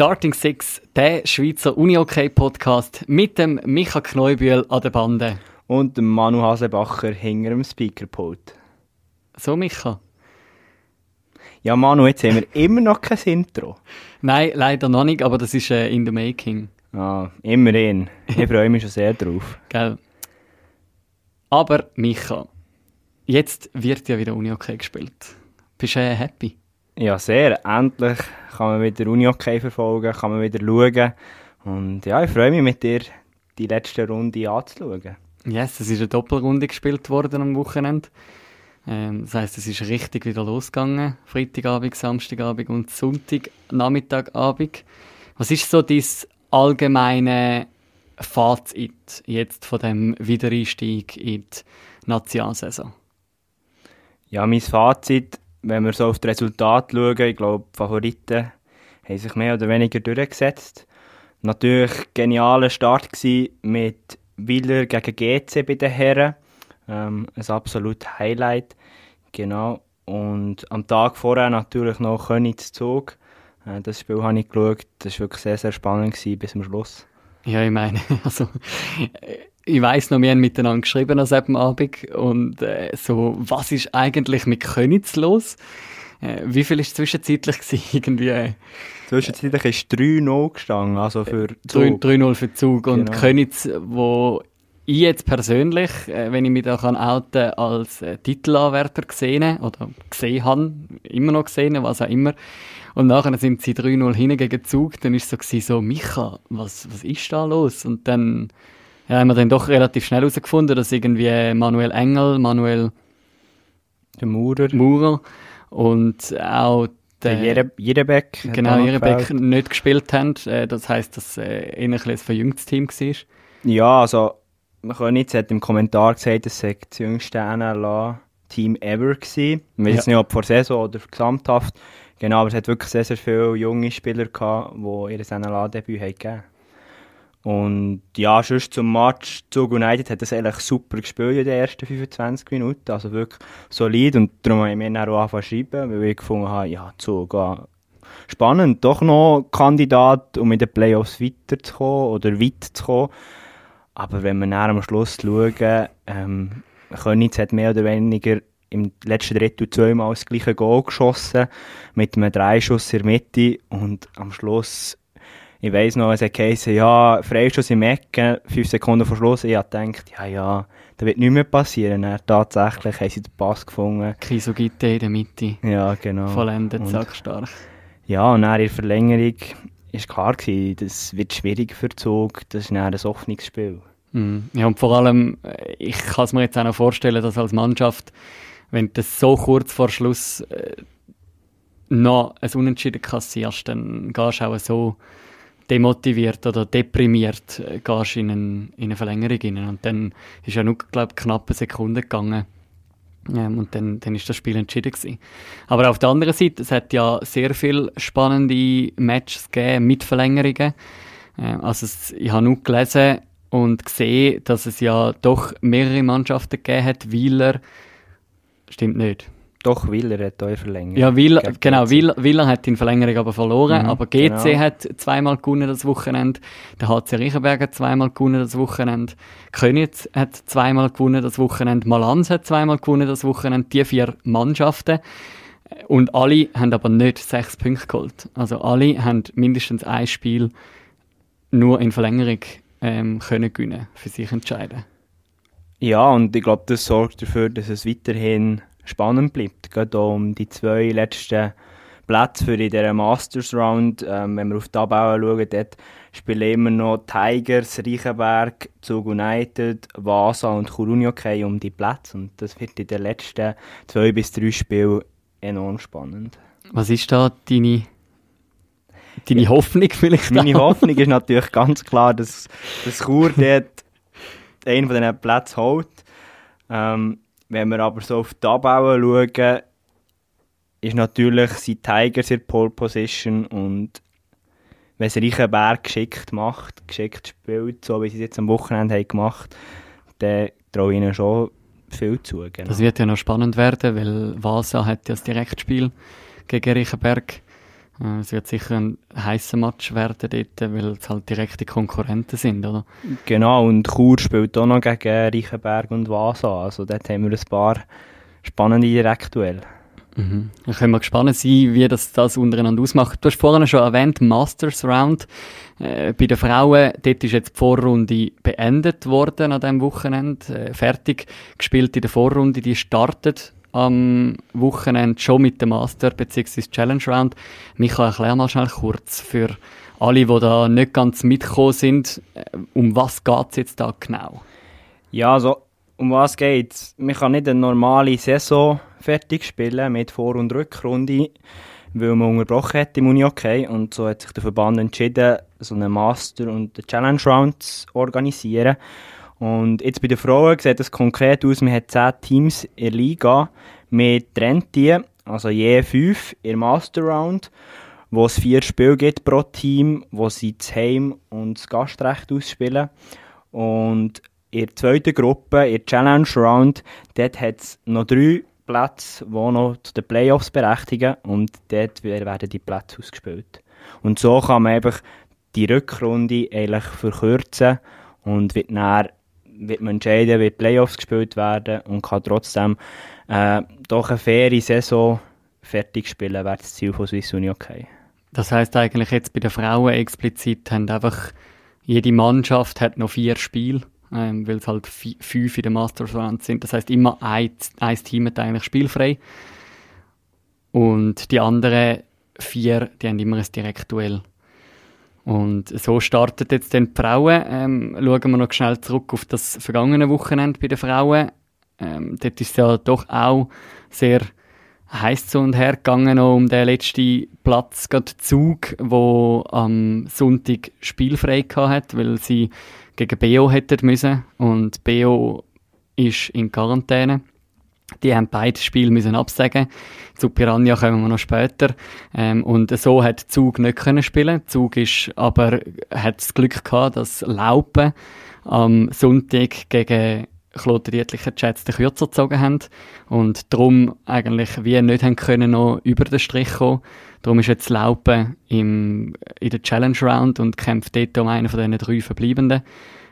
Starting Six, der Schweizer Uni-OK-Podcast mit dem Micha Kneubühl an der Bande. Und dem Manu Hasebacher hinter dem Speakerpult. So, Micha? Ja, Manu, jetzt haben wir immer noch kein Intro. Nein, leider noch nicht, aber das ist äh, in the making. Ah, immerhin. Ich freue mich schon sehr drauf. Gell? Aber, Micha, jetzt wird ja wieder Uni-OK gespielt. Bist du äh, happy? Ja, sehr. Endlich kann man wieder Uni-OK verfolgen, kann man wieder schauen. Und ja, ich freue mich mit dir, die letzte Runde anzuschauen. Yes, es ist eine Doppelrunde gespielt worden am Wochenende. Ähm, das heisst, es ist richtig wieder losgegangen. Freitagabend, Samstagabend und Sonntagnachmittagabend. Was ist so dein allgemeine Fazit jetzt von dem Wiedereinstieg in die Nationalsaison? Ja, mein Fazit, wenn wir so auf das Resultat schauen, ich glaube, die Favoriten haben sich mehr oder weniger durchgesetzt. Natürlich genialer Start mit Willer gegen GC bei den Herren. Ähm, ein absolutes Highlight. Genau. Und am Tag vorher natürlich noch Königs Zug. Äh, das Spiel habe ich geschaut. Das war wirklich sehr, sehr spannend gewesen, bis zum Schluss. Ja, ich meine, also ich weiß noch, wir haben miteinander geschrieben an diesem Abend und äh, so, was ist eigentlich mit Königs los? Äh, wie viel war es zwischenzeitlich gewesen? Irgendwie, äh, Zwischenzeitlich ist 3-0 gestanden, also für Zug. 3-0 für Zug. Und genau. Königs, wo ich jetzt persönlich, äh, wenn ich mich da kann outen als äh, Titelanwärter gesehen oder gesehen habe, immer noch gesehen, was auch immer. Und nachher sind sie 3-0 hin gegen Zug, dann ist es so, gewesen, so Micha, was, was ist da los? Und dann ja, haben wir dann doch relativ schnell herausgefunden, dass irgendwie Manuel Engel, Manuel der Maurer, Maurer und auch der Jerebeck. Genau, Jerebeck nicht gespielt haben. Äh, das heisst, dass es äh, ein, ein verjüngtes Team war. Ja, also man kann nicht, hat im Kommentar gesagt, es sei das jüngste NLA-Team ever gewesen. Ich weiß ja. nicht, ob vor Saison oder gesamthaft. Genau, aber es hat wirklich sehr, sehr viele junge Spieler gehabt, die ihr NLA-Debüt gegeben und ja, sonst zum Match Zug United hat das eigentlich super gespielt in den ersten 25 Minuten. Also wirklich solid. Und darum habe ich mir dann auch angefangen schreiben, weil ich gefunden habe, ja, Zug, spannend, doch noch Kandidat, um in den Playoffs weiterzukommen oder weit zu kommen. Aber wenn wir dann am Schluss schauen, ähm, Königs hat mehr oder weniger im letzten Drittel zweimal das gleiche Goal geschossen, mit einem Dreischuss in der Mitte und am Schluss ich weiss noch, es hat geheißen, ja, Freischuss im Ecken, fünf Sekunden vor Schluss. Ich habe gedacht, ja, ja, da wird nichts mehr passieren. Dann, tatsächlich haben sie den Pass gefunden. Kisogite in der Mitte. Ja, genau. Vollendet, sackstark. Ja, und dann in der Verlängerung war klar gewesen, das wird schwierig für Zug. Das ist dann ein offenes Spiel. Mm. Ja, und vor allem, äh, ich kann es mir jetzt auch noch vorstellen, dass als Mannschaft, wenn du das so kurz vor Schluss äh, noch ein Unentschieden kassierst, dann gehst du auch so demotiviert oder deprimiert äh, gehst in, einen, in eine Verlängerung rein. Und dann ist ja nur, glaube knapp eine Sekunde gegangen. Ähm, und dann, dann ist das Spiel entschieden gewesen. Aber auf der anderen Seite, es hat ja sehr viele spannende Matches gegeben mit Verlängerungen. Äh, also es, ich habe nur gelesen und gesehen, dass es ja doch mehrere Mannschaften gegeben hat. Wieler, stimmt nicht. Doch, Willer hat auch verlängert. Ja, Willer, genau, Willer, Willer hat in Verlängerung aber verloren, mhm, aber GC genau. hat zweimal gewonnen das Wochenende, der HC Riechenberg hat zweimal gewonnen das Wochenende, Königs hat zweimal gewonnen das Wochenende, Malanz hat zweimal gewonnen das Wochenende, die vier Mannschaften. Und alle haben aber nicht sechs Punkte geholt. Also alle haben mindestens ein Spiel nur in Verlängerung ähm, können gewinnen, für sich entscheiden. Ja, und ich glaube, das sorgt dafür, dass es weiterhin spannend bleibt. Gerade um die zwei letzten Plätze für in dieser Masters Round. Ähm, wenn wir auf die Tabelle schauen, dort spielen immer noch Tigers, Reichenberg, Zug United, Vasa und Kurunioke um die Plätze. Und das wird in den letzten zwei bis drei Spielen enorm spannend. Was ist da deine, deine Hoffnung vielleicht? Meine Hoffnung ist natürlich ganz klar, dass, dass Chur dort einen von diesen Plätzen holt. Ähm, wenn wir aber so auf die Tabelle schauen, ist natürlich sind Tigers in Pole Position und wenn es Reichenberg geschickt macht, geschickt spielt, so wie sie es jetzt am Wochenende haben gemacht dann traue ich ihnen schon viel zu. Genau. Das wird ja noch spannend werden, weil Vasa hat ja das Direktspiel gegen Reichenberg. Äh, es wird sicher ein heißer Match werden dort, weil es halt direkte Konkurrenten sind, oder? Genau, und Chur spielt auch noch gegen Reichenberg und Vasa. Also dort haben wir ein paar spannende Direktduelle. Mhm. Dann können wir gespannt sein, wie das, das untereinander ausmacht. Du hast vorhin schon erwähnt, Masters Round. Äh, bei den Frauen, dort ist jetzt die Vorrunde beendet worden an diesem Wochenende. Äh, fertig gespielt in der Vorrunde, die startet am Wochenende schon mit dem Master bzw. Challenge Round. Michael, erklär mal schnell kurz für alle, die da nicht ganz mitgekommen sind, äh, um was geht es jetzt da genau? Ja, also um was geht es? Man kann nicht eine normale Saison fertig spielen mit Vor- und Rückrunde, weil man unterbrochen hat im Uni-Hockey und so hat sich der Verband entschieden, so einen Master- und eine Challenge Round zu organisieren. Und jetzt bei den Frauen sieht es konkret aus, man hat zehn Teams in der Liga, man trennt die, also je fünf in der Master Round, wo es vier Spiele gibt pro Team, wo sie das Heim- und das Gastrecht ausspielen. Und in der zweiten Gruppe, in der Challenge Round, dort hat es noch drei Plätze, die noch zu den Playoffs berechtigen und dort werden die Plätze ausgespielt. Und so kann man einfach die Rückrunde eigentlich verkürzen und wird dann wird man entscheiden, wie Playoffs gespielt werden und kann trotzdem äh, doch eine faire Saison fertig spielen, wäre das Ziel von Swiss Uni okay. Das heißt eigentlich jetzt bei den Frauen explizit haben einfach jede Mannschaft hat noch vier Spiele ähm, weil es halt fünf in der Masters Round sind. Das heißt immer ein, ein Team hat eigentlich spielfrei. Und die anderen vier, die haben immer ein Direktduell. Und so startet jetzt dann die Frauen. Ähm, schauen wir noch schnell zurück auf das vergangene Wochenende bei den Frauen. Ähm, dort ist es ja doch auch sehr heiß zu und her gegangen um den letzten Platz, gerade Zug, wo am Sonntag spielfrei hat, weil sie gegen BO hätten müssen und BO ist in Quarantäne. Die haben beide Spiele müssen absagen. Zu Piranha kommen wir noch später. Ähm, und so hat Zug nicht können spielen. Zug ist aber hat das Glück gehabt, dass Laupen am Sonntag gegen Kloten Dietlicher Chats den Kürzer gezogen haben und darum eigentlich wie nicht haben können noch über den Strich kommen. Darum ist jetzt Laupen im, in der Challenge Round und kämpft dort um einen von diesen drei Verbleibenden.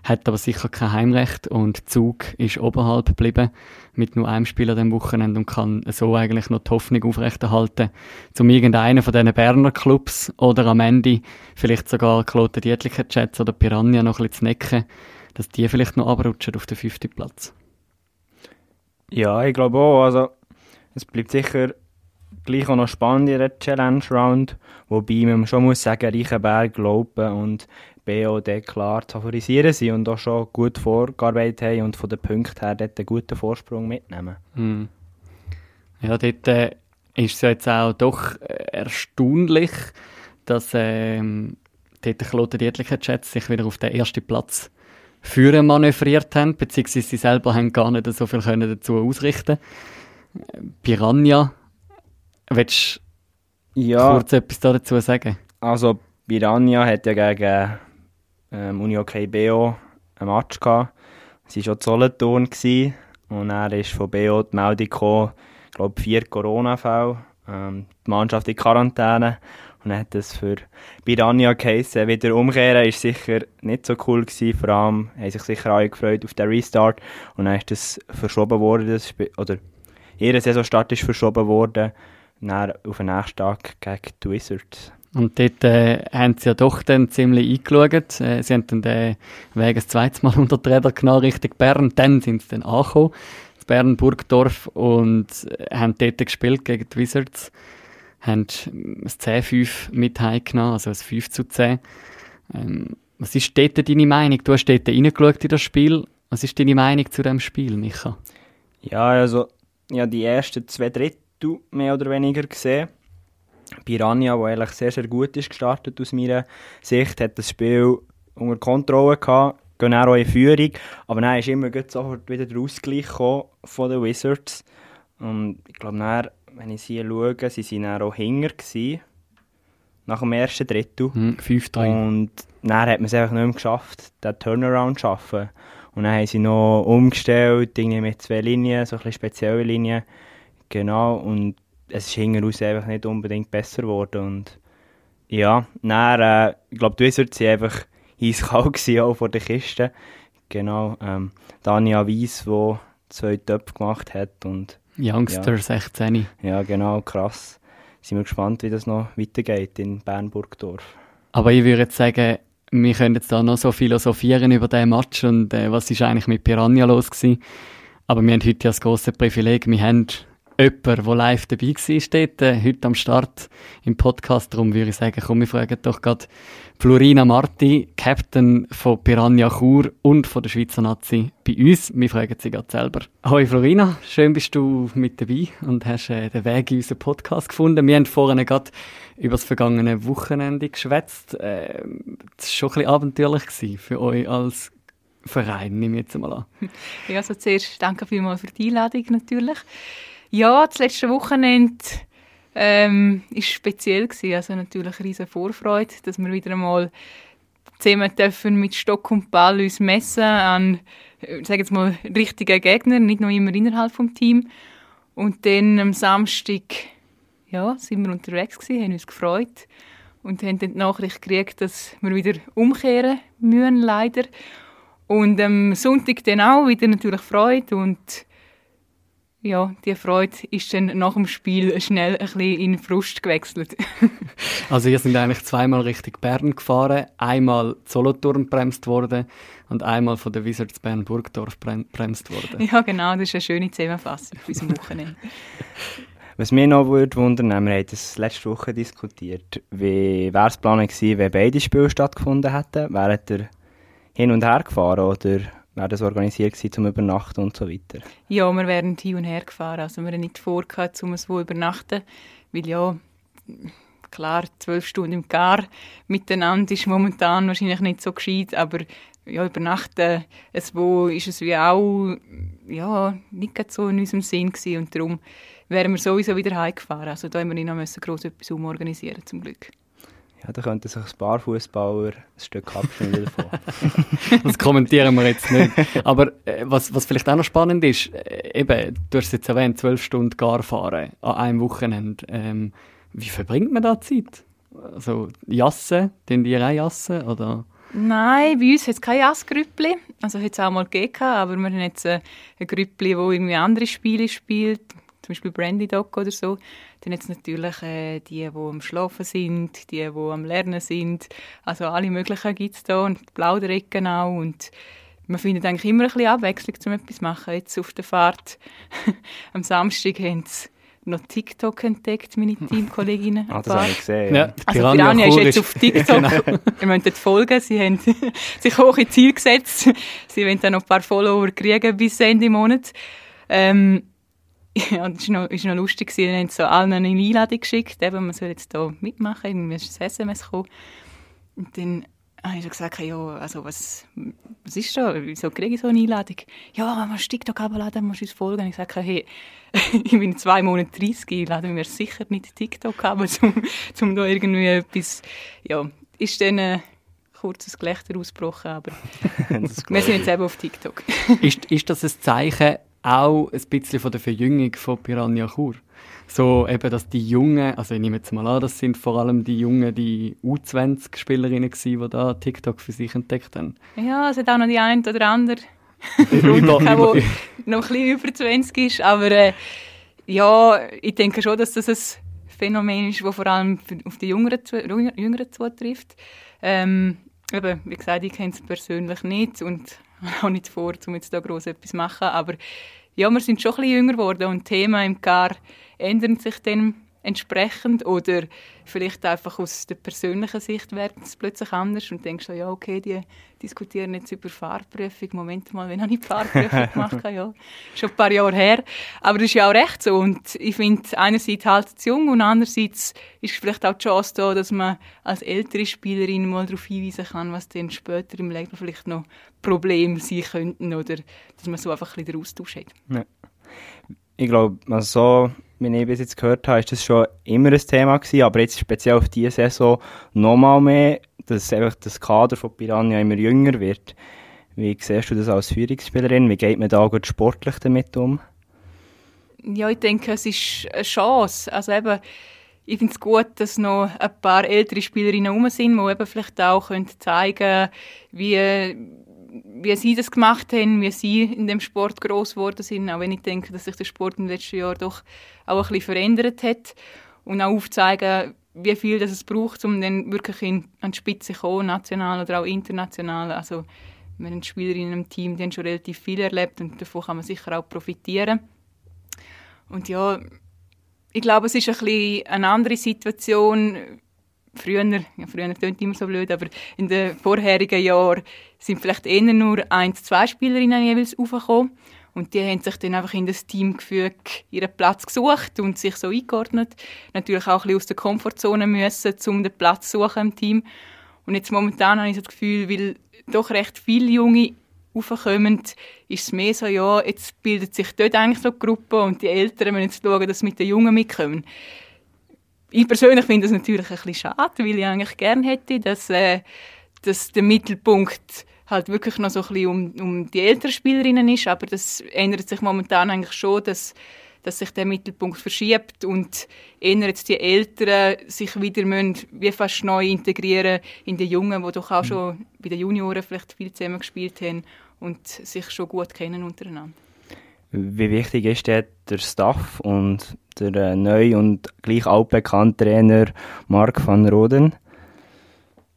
Hat aber sicher kein Heimrecht und Zug ist oberhalb geblieben mit nur einem Spieler dem Wochenende und kann so eigentlich noch die Hoffnung aufrechterhalten, zum irgendeinen von diesen Berner Clubs oder am Ende vielleicht sogar Kloten Dietlicher Chats oder Piranha noch ein bisschen zu necken, dass die vielleicht noch abrutschen auf den fünften Platz. Ja, ich glaube auch. Also, es bleibt sicher gleich auch noch spannend in der Challenge Round, wobei man schon muss sagen, Reichenberg, Glauben und BOD klar zu favorisieren sind und auch schon gut vorgearbeitet haben und von den Punkten her dort einen guten Vorsprung mitnehmen. Hm. Ja, dort äh, ist es jetzt auch doch äh, erstaunlich, dass ähm, dort Kloten Dietlicher Chats sich wieder auf den ersten Platz führen manövriert haben, beziehungsweise sie selber haben gar nicht so viel können dazu ausrichten Piranha, willst du ja, kurz etwas dazu sagen? Also Piranha hat ja gegen ähm, Uni OK BO ein Match gehabt. Sie war schon Solothurn und er ist von BO die Meldung gekommen, ich glaube vier Corona-Fälle, ähm, die Mannschaft in Quarantäne und hat das für Piranha geheissen. Wieder umkehren ist sicher nicht so cool gewesen. Vor allem haben sich sicher alle gefreut auf den Restart. Und dann ist das verschoben worden. Das oder ihr Saisonstart ist verschoben worden. Dann auf den nächsten Tag gegen die Wizards. Und dort äh, haben sie ja doch dann ziemlich eingeschaut. Äh, sie haben dann den Weg ein zweites Mal unter die Räder genommen Richtung Bern. Dann sind sie dann angekommen, in Bern, Burgdorf, und äh, haben dort gespielt gegen die Wizards haben ein 10-5 mit heimgenommen, also ein 5 zu 10. Ähm, was ist dort deine Meinung? Du hast dort reingeschaut in das Spiel. Was ist deine Meinung zu dem Spiel, Micha? Ja, also, ja, die ersten zwei Drittel mehr oder weniger gesehen. Piranha, der eigentlich sehr, sehr gut ist gestartet aus meiner Sicht, hat das Spiel unter Kontrolle gehabt, gehen auch in Führung, aber dann ist immer sofort wieder der Ausgleich von den Wizards. Und ich glaube, wenn ich sie schaue, sie waren dann auch hinger gewesen, nach dem ersten Drittel. Mhm, 5-3. Und dann hat man es einfach nicht mehr geschafft, den Turnaround zu schaffen. Und dann haben sie noch umgestellt, irgendwie mit zwei Linien, so ein bisschen spezielle Linien. Genau, und es ist hinten raus einfach nicht unbedingt besser geworden. Und Ja, dann, äh, ich glaube, die Wizards waren einfach gewesen, auch vor der Kiste. Genau, ähm, Dania Weiss, die zwei Töpfe gemacht hat und... Youngster ja, 16. Ja, genau, krass. Sind wir gespannt, wie das noch weitergeht in Bernburgdorf. Aber ich würde jetzt sagen, wir können jetzt da noch so philosophieren über diesen Match und äh, was ist eigentlich mit Piranha los gewesen. Aber wir haben heute ja das große Privileg, wir haben jemanden, der live dabei war, steht, äh, heute am Start im Podcast. Darum würde ich sagen, komm, wir fragen doch gerade Florina Marti, Captain von Piranha Chur und von der Schweizer Nazi bei uns. Wir fragen sie gerade selber. Hoi Florina, schön bist du mit dabei und hast äh, den Weg in unseren Podcast gefunden. Wir haben vorhin gerade über das vergangene Wochenende geschwätzt. Äh, das war schon ein bisschen abenteuerlich für euch als Verein, nehme ich jetzt mal an. Ja, also zuerst danke vielmals für die Einladung natürlich. Ja, das letzte Wochenende ähm, speziell gewesen. Also natürlich riesige Vorfreude, dass wir wieder einmal zusammen dürfen mit Stock und Ball uns messen an, äh, sage jetzt mal, richtigen Gegnern, nicht nur immer innerhalb vom Team. Und dann am Samstag, ja, sind wir unterwegs gewesen, haben uns gefreut und haben dann die Nachricht gekriegt, dass wir wieder umkehren müssen, leider. Und am Sonntag dann auch wieder natürlich Freude und ja, die Freude ist dann nach dem Spiel schnell ein bisschen in Frust gewechselt. also ihr sind eigentlich zweimal Richtung Bern gefahren, einmal Solothurn bremst worden und einmal von der Wizards Bern Burgdorf bremst worden. Ja genau, das ist eine schöne Zusammenfassung für unser Wochenende. Was mich noch würde wundern, wir haben das letzte Woche diskutiert, wie wäre es geplant gewesen, wenn beide Spiele stattgefunden hätten? Wären ihr hin und her gefahren oder wäre das organisiert gewesen, zum Übernachten und so weiter? Ja, wir wären hin und her gefahren. Also wir haben nicht vor, um es wo übernachten, weil ja, klar, zwölf Stunden im Gar miteinander ist momentan wahrscheinlich nicht so gescheit, aber ja, übernachten, es wo ist es wie auch ja, nicht so in unserem Sinn gewesen und darum wären wir sowieso wieder heimgefahren. Also da haben wir nicht noch groß etwas umorganisieren zum Glück. Ja, da könnten sich ein paar Fußballer ein Stück abschneiden davon. das kommentieren wir jetzt nicht. Aber äh, was, was vielleicht auch noch spannend ist, äh, eben, du hast jetzt erwähnt, zwölf Stunden gar fahren an einem Wochenende. Ähm, wie verbringt man da Zeit? Also Jassen, den die auch Jassen oder? Nein, bei uns hat es kein Jassgrüppli. Also hat es auch mal gegeben, aber wir haben jetzt ein, ein Grüppli, das irgendwie andere Spiele spielt zum Beispiel Brandy Dog oder so, dann jetzt natürlich äh, die, die am Schlafen sind, die, die am Lernen sind. Also alle möglichen gibt es da und Plauderecken auch und man findet eigentlich immer ein bisschen Abwechslung, um etwas zu machen. Jetzt auf der Fahrt am Samstag haben sie noch TikTok entdeckt, meine Teamkolleginnen. ah, das habe ich gesehen. Ja. Also Piranha ist jetzt auf TikTok. genau. Ihr müsst dort folgen. Sie haben sich hohe Ziel gesetzt. Sie wollen dann noch ein paar Follower kriegen bis Ende Monat. Ähm, ja, das war noch, ist noch lustig. Sie haben so allen eine Einladung geschickt, eben, man soll jetzt hier mitmachen, irgendwie ist ein SMS gekommen. Und dann habe ich gesagt, ja, also was, was ist da, wieso kriege ich so eine Einladung? Ja, wenn man TikTok abladen, musst du uns folgen. Und ich sage, hey, ich bin zwei Monate 30, ich lade mir sicher nicht TikTok ab, um, um da irgendwie etwas, ja, ist dann ein kurzes Gelächter ausgebrochen, aber wir sind jetzt eben auf TikTok. ist, ist das ein Zeichen, auch ein bisschen von der Verjüngung von Piranha Chur. So eben, dass die Jungen, also ich nehme jetzt mal an, das sind vor allem die Jungen, die U20-Spielerinnen gewesen, die da TikTok für sich entdeckt haben. Ja, es hat auch noch die eine oder andere, die noch ein bisschen über 20 ist, aber äh, ja, ich denke schon, dass das ein Phänomen ist, das vor allem auf die Jüngeren, Jüngeren zutrifft. Ähm, eben, wie gesagt, ich kenne es persönlich nicht und auch nicht vor, um jetzt da groß etwas zu machen, aber ja, wir sind schon ein bisschen jünger geworden und Themen im Car ändern sich dann entsprechend oder vielleicht einfach aus der persönlichen Sicht werden es plötzlich anders und denkst so, ja okay, die diskutieren jetzt über Fahrprüfung, Moment mal, wenn habe ich die Fahrprüfung gemacht? ja, schon ein paar Jahre her, aber das ist ja auch recht so und ich finde, einerseits halt es jung und andererseits ist vielleicht auch die Chance da, dass man als ältere Spielerin mal darauf hinweisen kann, was dann später im Leben vielleicht noch Probleme sein könnten oder dass man so einfach ein bisschen den Austausch hat. Ja. Ich glaube, also so wie ich bis jetzt gehört habe, ist das schon immer ein Thema gewesen, aber jetzt speziell auf diese Saison nochmal mehr, dass einfach das Kader von Piranha immer jünger wird. Wie siehst du das als Führungsspielerin? Wie geht man da gut sportlich damit um? Ja, ich denke, es ist eine Chance. Also eben, ich finde es gut, dass noch ein paar ältere Spielerinnen herum sind, die eben vielleicht auch können zeigen wie, wie sie das gemacht haben, wie sie in dem Sport groß geworden sind. Auch wenn ich denke, dass sich der Sport im letzten Jahr doch auch ein bisschen verändert hat. Und auch aufzeigen, wie viel das es braucht, um dann wirklich in, an die Spitze zu kommen, national oder auch international. Also wir haben Spielerinnen im Team, die haben schon relativ viel erlebt und davon kann man sicher auch profitieren. Und ja, ich glaube, es ist ein bisschen eine andere Situation. Früher, ja, früher klingt immer so blöd, aber in den vorherigen Jahren sind vielleicht eher nur ein, zwei Spielerinnen jeweils aufgekommen. Und die haben sich dann einfach in das Team gefügt, ihren Platz gesucht und sich so eingeordnet. Natürlich auch ein bisschen aus der Komfortzone müssen, um den Platz zu suchen im Team. Und jetzt momentan habe ich so das Gefühl, weil doch recht viele Junge raufkommen, ist es mehr so, ja, jetzt bildet sich dort eigentlich so eine Gruppe und die Eltern müssen jetzt schauen, dass sie mit den Jungen mitkommen. Ich persönlich finde das natürlich ein bisschen schade, weil ich eigentlich gerne hätte, dass, äh, dass der Mittelpunkt halt wirklich noch so ein bisschen um, um die älteren Spielerinnen ist, aber das ändert sich momentan eigentlich schon, dass dass sich der Mittelpunkt verschiebt und eher jetzt die Eltern sich wieder müssen, wie fast neu integrieren in die Jungen, die doch auch mhm. schon bei den Junioren vielleicht viel zusammen gespielt haben und sich schon gut kennen untereinander. Wie wichtig ist der, Staff und der äh, neu und gleich altbekannte Trainer Marc van Roden?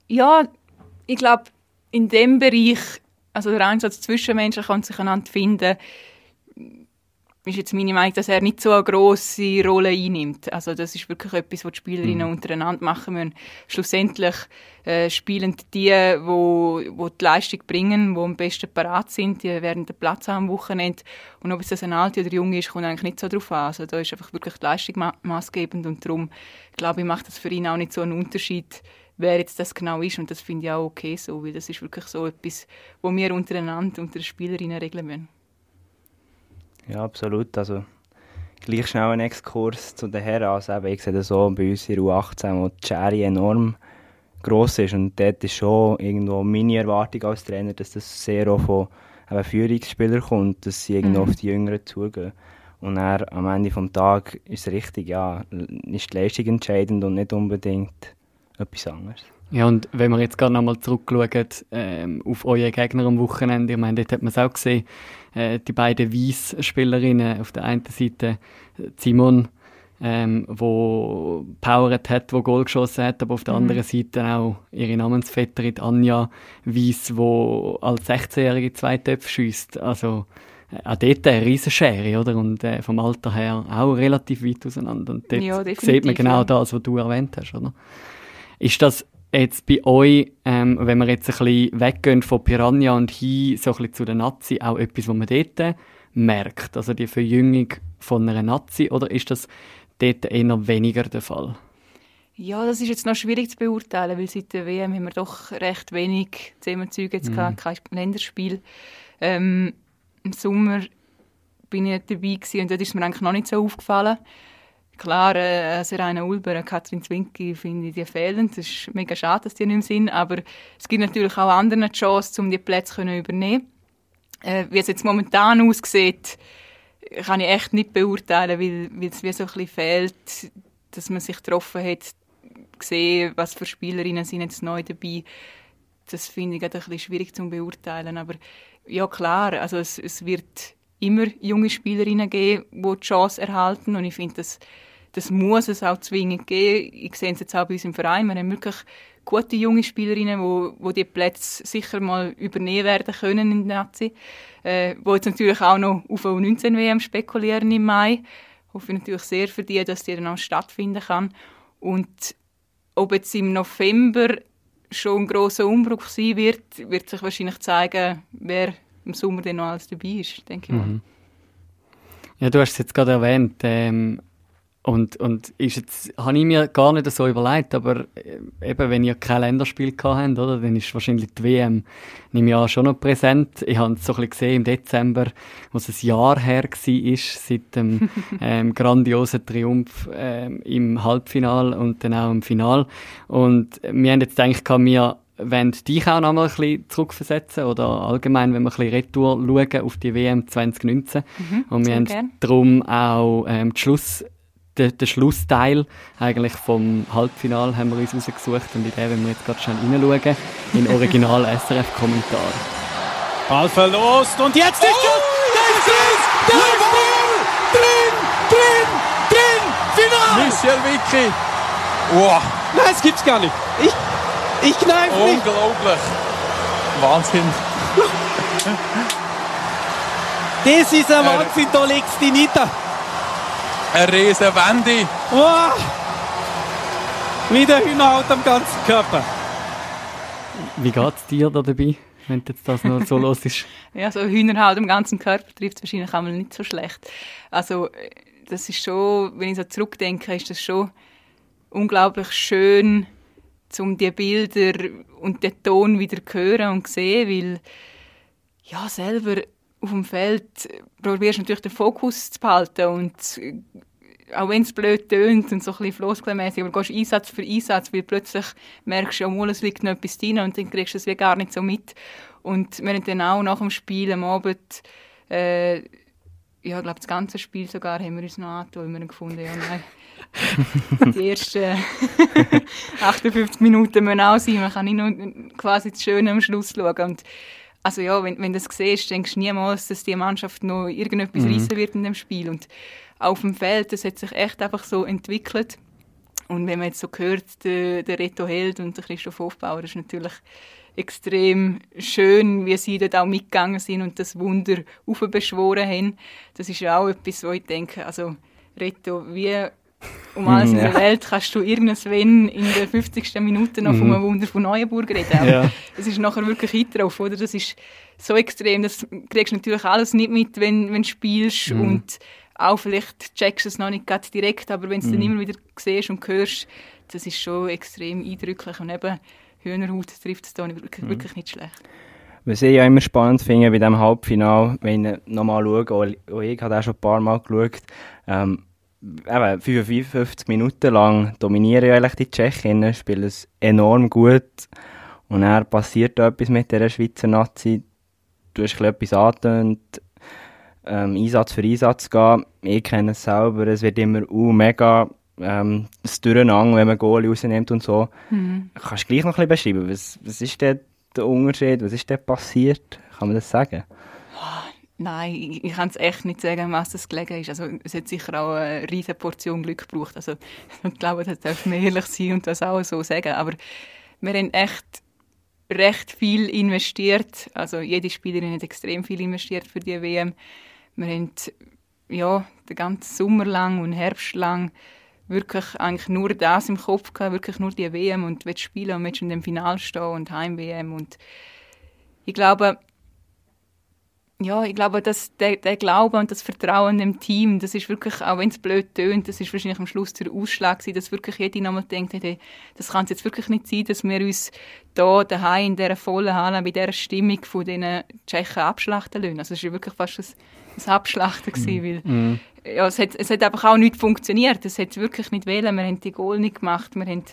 Ja, ich glaube, in dem Bereich, also der Einsatz zwischen Menschen kann sich einander finden, ist jetzt meine Meinung, dass er nicht so eine grosse Rolle einnimmt. Also das ist wirklich etwas, was die Spielerinnen mhm. untereinander machen müssen. Schlussendlich äh, spielen die, wo, wo die Leistung bringen, die am besten parat sind, die werden den Platz haben am Wochenende. Und ob es das ein Alte oder Junge ist, kommt eigentlich nicht so darauf an. Also da ist einfach wirklich die Leistung ma maßgebend und darum, glaube ich, macht das für ihn auch nicht so einen Unterschied, wer jetzt das genau ist und das finde ich auch okay so, weil das ist wirklich so etwas, wo wir untereinander, unter den Spielerinnen regeln müssen. Ja, absolut. Also, gleich schnell ein Exkurs zu den Herren. Also, eben, ich sehe das so bei uns in U18, wo die Schere enorm gross ist. Und dort ist schon irgendwo meine Erwartung als Trainer, dass das sehr auch von eben Führungsspielern kommt, dass sie irgendwo mhm. auf die Jüngeren zugehen. Und dann, am Ende des Tages ist es richtig, ja, ist die Leistung entscheidend und nicht unbedingt etwas anderes. Ja, und wenn wir jetzt gerade nochmal zurückschauen ähm, auf eure Gegner am Wochenende, ich meine, dort hat man es auch gesehen, äh, die beiden Weiss-Spielerinnen, auf der einen Seite äh, Simon, ähm, wo powered hat, wo Goal geschossen hat, aber auf der mhm. anderen Seite auch ihre Namensvetterin Anja Weiss, wo als 16-jährige zwei Töpfe schießt. Also äh, auch dort eine Riesenschere, oder? Und äh, vom Alter her auch relativ weit auseinander. Und dort ja, sieht man genau ja. das, was du erwähnt hast, oder? Ist das jetzt bei euch, ähm, wenn wir jetzt ein bisschen weggehen von Piranha und hin so ein bisschen zu der Nazi, auch etwas, was man dort merkt? Also die Verjüngung von einer Nazi oder ist das dort eher weniger der Fall? Ja, das ist jetzt noch schwierig zu beurteilen, weil seit der WM haben wir doch recht wenig Zusammenzüge jetzt mhm. gehabt, kein Länderspiel. Ähm, Im Sommer bin ich nicht dabei gewesen, und dort ist mir eigentlich noch nicht so aufgefallen. Klar, äh, Serena Ulber und Katrin Zwinki finde ich die fehlen. Es ist mega schade, dass die nicht mehr sind, aber es gibt natürlich auch andere Chancen, um die Plätze zu übernehmen. Äh, wie es jetzt momentan aussieht, kann ich echt nicht beurteilen, weil, weil es wie so ein bisschen fehlt, dass man sich getroffen hat, gesehen, was für Spielerinnen sind jetzt neu dabei. Das finde ich ein schwierig zu beurteilen, aber ja klar, also es, es wird immer junge Spielerinnen geben, die die Chance erhalten und ich finde, das das muss es auch zwingend geben. Ich sehe es jetzt auch bei uns im Verein. Wir haben wirklich gute junge Spielerinnen, wo, wo die Plätze sicher mal übernehmen werden können in der Nazi. Äh, wo jetzt natürlich auch noch auf U19 WM spekulieren im Mai. Ich hoffe natürlich sehr für die, dass die dann auch stattfinden kann. Und ob jetzt im November schon ein grosser Umbruch sein wird, wird sich wahrscheinlich zeigen, wer im Sommer dann noch alles dabei ist, denke ich mal. Mhm. Ja, du hast es jetzt gerade erwähnt, ähm, und, und ist jetzt, habe ich mir gar nicht so überlegt, aber äh, eben, wenn ihr kein Länderspiel habt, oder, dann ist wahrscheinlich die WM nehme ich an, schon noch präsent. Ich habe es so ein bisschen gesehen im Dezember, was ein Jahr her war, seit dem ähm, grandiosen Triumph ähm, im Halbfinal und dann auch im Final. Und wir haben jetzt eigentlich, wir wollen dich auch noch mal ein bisschen zurückversetzen oder allgemein, wenn wir ein bisschen retour schauen auf die WM 2019. Mhm, und wir haben gern. darum auch ähm, die Schluss den, den Schlussteil eigentlich vom Halbfinal haben wir uns rausgesucht und in den wollen wir jetzt gerade schnell reinschauen, in Original SRF-Kommentar. Ball verlost und jetzt ist oh, das ist der Ball! Drin, drin, drin, Final! Michel Vicky. Wow. Nein, das gibt's gar nicht. Ich, ich kneife nicht. Unglaublich. Wahnsinn. Das ist ein Wahnsinn, da legst du nieder. Eine riesen Wende. Wow. Wieder Hühnerhaut am ganzen Körper. Wie geht es dir da dabei, wenn jetzt das noch so los ist? ja, so Hühnerhaut am ganzen Körper trifft es wahrscheinlich einmal nicht so schlecht. Also das ist schon, wenn ich so zurückdenke, ist das schon unglaublich schön, um die Bilder und den Ton wieder zu hören und zu sehen, weil ja, selber auf dem Feld probierst du natürlich den Fokus zu behalten und auch wenn es blöd tönt und so ein bisschen floskelmässig, aber du gehst Einsatz für Einsatz, weil plötzlich merkst du, oh, es liegt noch etwas drin und dann kriegst du es wie gar nicht so mit. Und wir haben dann auch nach dem Spiel am Abend, äh, ja, ich glaube, das ganze Spiel sogar haben wir uns noch angetan, weil wir gefunden ja, nein. die ersten 58 Minuten müssen auch sein. Man kann nicht nur quasi das Schöne am Schluss schauen. Und also ja, wenn, wenn du das siehst, denkst du niemals, dass die Mannschaft noch irgendetwas mhm. reissen wird in dem Spiel. Und auf dem Feld, das hat sich echt einfach so entwickelt. Und wenn man jetzt so hört, der, der Reto Held und der Christoph Hofbauer, das ist natürlich extrem schön, wie sie dort auch mitgegangen sind und das Wunder aufbeschworen haben. Das ist ja auch etwas, wo ich denke, also Reto, wie um alles in der Welt kannst du irgendein Sven in der 50. Minute noch mhm. vom Wunder von Neuenburg reden. Ja. Es ist nachher wirklich hit drauf, oder? Das ist so extrem, das kriegst du natürlich alles nicht mit, wenn, wenn du spielst mhm. und auch vielleicht checkst du es noch nicht direkt, aber wenn du es mhm. dann immer wieder siehst und hörst, das ist schon extrem eindrücklich und eben Hühnerhaut trifft es da wirklich, mhm. wirklich nicht schlecht. Was ich ja immer spannend finde bei diesem Halbfinale, wenn ich nochmal schaue, auch ich habe auch schon ein paar Mal geschaut, ähm, eben 55 Minuten lang dominieren ja eigentlich die Tschechinnen, spielen es enorm gut. Und dann passiert da etwas mit der Schweizer Nazi. Du hast etwas angetönt, ähm, Einsatz für Einsatz gehen. Ich kenne es selber, es wird immer uh, mega ähm, das Durcheinander, wenn man Goal rausnimmt und so. Mhm. Kannst du gleich noch ein bisschen beschreiben, was, was ist denn der Unterschied, was ist denn passiert? Kann man das sagen? Nein, ich, ich kann es echt nicht sagen, was das gelegen ist. Also, es hat sicher auch eine riesige Portion Glück gebraucht. Also, ich glaube, das darf man ehrlich sein und das auch so sagen. Aber wir haben echt recht viel investiert. Also, jede Spielerin hat extrem viel investiert für die WM. Wir haben ja, den ganzen Sommer lang und Herbst lang wirklich eigentlich nur das im Kopf gehabt, wirklich nur die WM und willst spielen und willst in dem Finale stehen und Heim-WM und ich glaube, ja, ich glaube, dass der, der Glaube und das Vertrauen im Team, das ist wirklich, auch wenn es blöd tönt, das ist wahrscheinlich am Schluss der Ausschlag gewesen, dass wirklich jeder nochmal denkt, hey, das kann es jetzt wirklich nicht sein, dass wir uns da daheim in dieser vollen Halle, bei dieser Stimmung von diesen Tschechen abschlachten lassen. Also es war wirklich fast ein, ein Abschlachten gewesen, weil mm. ja, es, hat, es hat einfach auch nicht funktioniert. Es hat wirklich nicht wählen. Wir haben die Goal nicht gemacht. Wir haben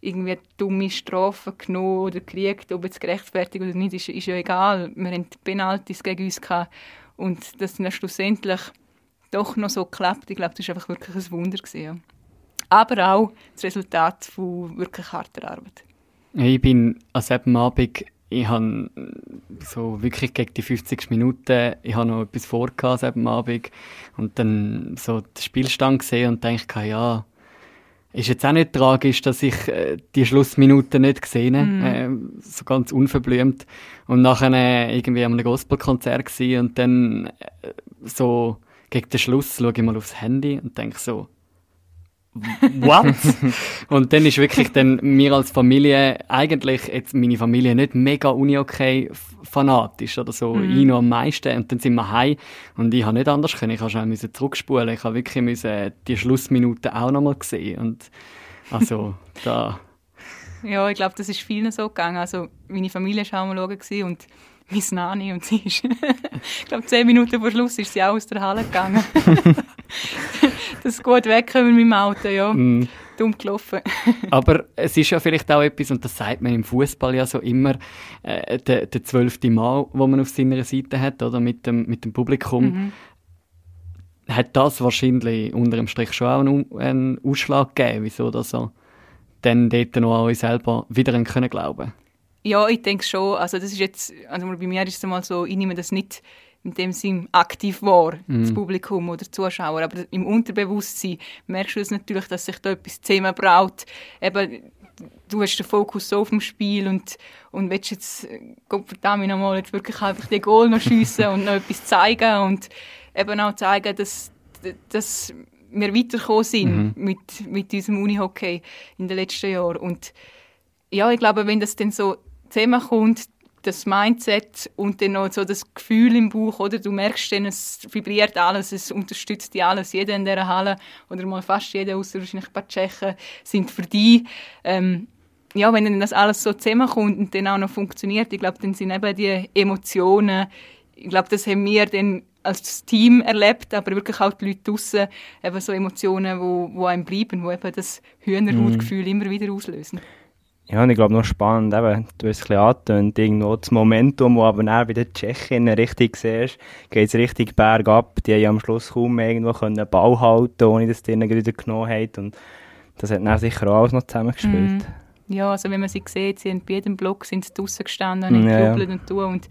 irgendwie dumme Strafen genommen oder gekriegt, ob es gerechtfertigt oder nicht, ist, ist ja egal. Wir hatten Penalties gegen uns gehabt und das dann schlussendlich doch noch so geklappt. Ich glaube, das war einfach wirklich ein Wunder. Gewesen. Aber auch das Resultat von wirklich harter Arbeit. Ich bin an diesem Abend, ich habe so wirklich gegen die 50 Minuten, ich habe noch etwas vor an diesem Abend und dann so den Spielstand gesehen und dachte, ja, ist jetzt auch nicht tragisch, dass ich äh, die Schlussminuten nicht gesehen habe, mm. äh, so ganz unverblümt. Und nachher äh, irgendwie an einem Gospelkonzert gsi und dann äh, so gegen den Schluss schaue ich mal aufs Handy und denke so, what? und dann ist wirklich dann mir als Familie, eigentlich jetzt meine Familie nicht mega uni-okay fanatisch oder so, mm. ich noch am meisten. Und dann sind wir heim und ich habe nicht anders können. Ich habe schon müssen zurückspulen. Ich habe wirklich müssen die Schlussminuten auch noch mal gesehen. Und also da. Ja, ich glaube, das ist vielen so gegangen. Also meine Familie war auch mal schauen und meine Nani und sie ist, ich glaube, zehn Minuten vor Schluss ist sie auch aus der Halle gegangen. das ist gut wegkommen mit dem Auto, ja. Mm. Dumm gelaufen. Aber es ist ja vielleicht auch etwas, und das sagt man im Fußball ja so immer, äh, der, der zwölfte Mal, wo man auf seiner Seite hat, oder mit dem, mit dem Publikum. Mhm hat das wahrscheinlich unter dem Strich schon auch einen, einen Ausschlag gegeben, wieso das so dann dort noch an euch selber wieder können glauben Ja, ich denke schon. Also das ist jetzt, also bei mir ist es mal so, ich nehme das nicht in dem Sinn aktiv wahr, mhm. das Publikum oder Zuschauer, aber im Unterbewusstsein merkst du es natürlich, dass sich da etwas zusammenbraut. Eben, du hast den Fokus so auf dem Spiel und, und willst jetzt, Gott verdammt nochmal, jetzt wirklich einfach den Goal noch schiessen und noch etwas zeigen und eben auch zeigen, dass, dass wir weitergekommen sind mhm. mit, mit unserem Unihockey in den letzten Jahren. Und ja, ich glaube, wenn das dann so zusammenkommt, das Mindset und dann noch so das Gefühl im Bauch, oder? Du merkst dann, es vibriert alles, es unterstützt dich alles. Jeder in dieser Halle, oder mal fast jeder, außer wahrscheinlich ein paar Tschechen, sind für dich. Ähm, ja, wenn dann das alles so zusammenkommt und dann auch noch funktioniert, ich glaube, dann sind eben die Emotionen, ich glaube, das haben wir dann als Team erlebt, aber wirklich auch die Leute draussen, eben so Emotionen, wo, wo einem bleiben, wo eben das Hühnerhautgefühl mm. immer wieder auslösen. Ja, und ich glaube noch spannend, eben, du hast es ein angetönt, irgendwo das Momentum, wo aber dann bei den Tschechinnen richtig siehst, geht es richtig bergab. Die haben am Schluss kaum irgendwo können Ball halten, ohne dass die ihnen wieder genommen haben. Und das hat dann sicher auch alles noch zusammengespielt. Mm. Ja, also wenn man sie sieht, sie sind bei jedem Block sind sie draussen gestanden und ja. gejubelt und tun. Und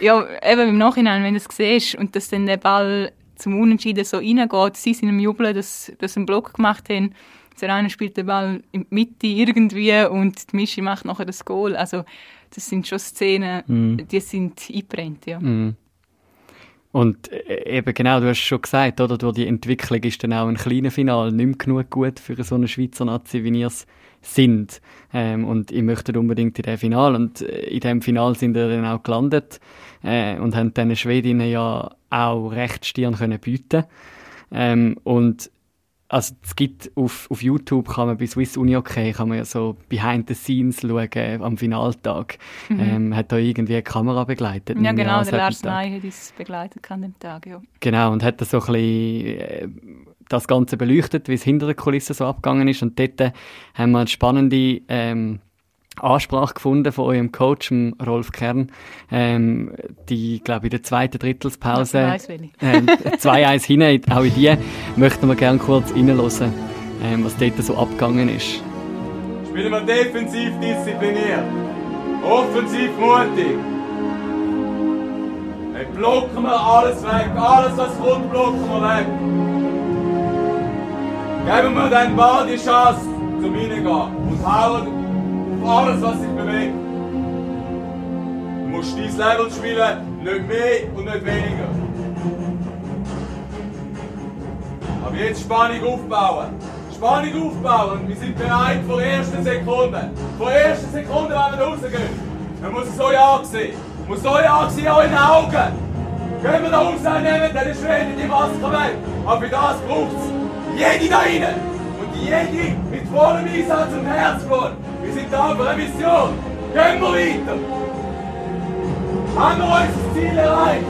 ja, eben im Nachhinein, wenn du es siehst und dass dann der Ball zum Unentschieden so reingeht, sie sind im Jubeln, dass, dass sie einen Block gemacht haben. Der eine spielt den Ball in die Mitte irgendwie und die Mischi macht nachher das Goal. Also das sind schon Szenen, mm. die sind eingebrannt, ja. Mm. Und äh, eben genau, du hast schon gesagt, oder, durch die Entwicklung ist dann auch ein kleiner Final nicht mehr genug gut für so eine Schweizer Nazi, wie ihr es sind. Ähm, und ich möchte unbedingt in dem Final. Und äh, in dem Final sind wir dann auch gelandet äh, und haben dann Schwedinnen ja auch recht Stirn können bieten. Ähm, und also es gibt auf, auf YouTube kann man bei Swiss Uni OK kann man ja so behind the scenes schauen am Finaltag. Mhm. Ähm, hat da irgendwie eine Kamera begleitet? Ja genau, der Lars Ney hat uns begleitet an dem Tag, ja. Genau, und hat da so ein bisschen äh, das Ganze beleuchtet, wie es hinter der Kulisse so abgegangen ist. Und dort äh, haben wir eine spannende ähm, Ansprache gefunden von eurem Coach, Rolf Kern, ähm, die, glaube ich, in der zweiten Drittelspause, ja, äh, zwei Eis hinein, auch in die möchten wir gerne kurz reinhören, ähm, was dort so abgegangen ist. Spielen wir defensiv diszipliniert, offensiv mutig. Hey, blocken wir alles weg, alles was kommt, blocken wir weg. Geben wir den Ball die Chance zum Reingehen und hauen alles, was sich bewegt. Du musst dein Level spielen, nicht mehr und nicht weniger. Aber jetzt Spannung aufbauen. Spannung aufbauen. Wir sind bereit vor der ersten Sekunde. Vor der ersten Sekunde, wenn wir rausgehen. Man muss es euch ansehen. Man muss euch ansehen, den Augen. Gehen wir da raus, nehmen dann Schwede die Maske weg. Aber für das braucht es jede da rein. Jede mit vollem Einsatz und Herzblut. Wir sind da für eine Mission. Gehen wir weiter. Haben wir unser Ziel erreicht.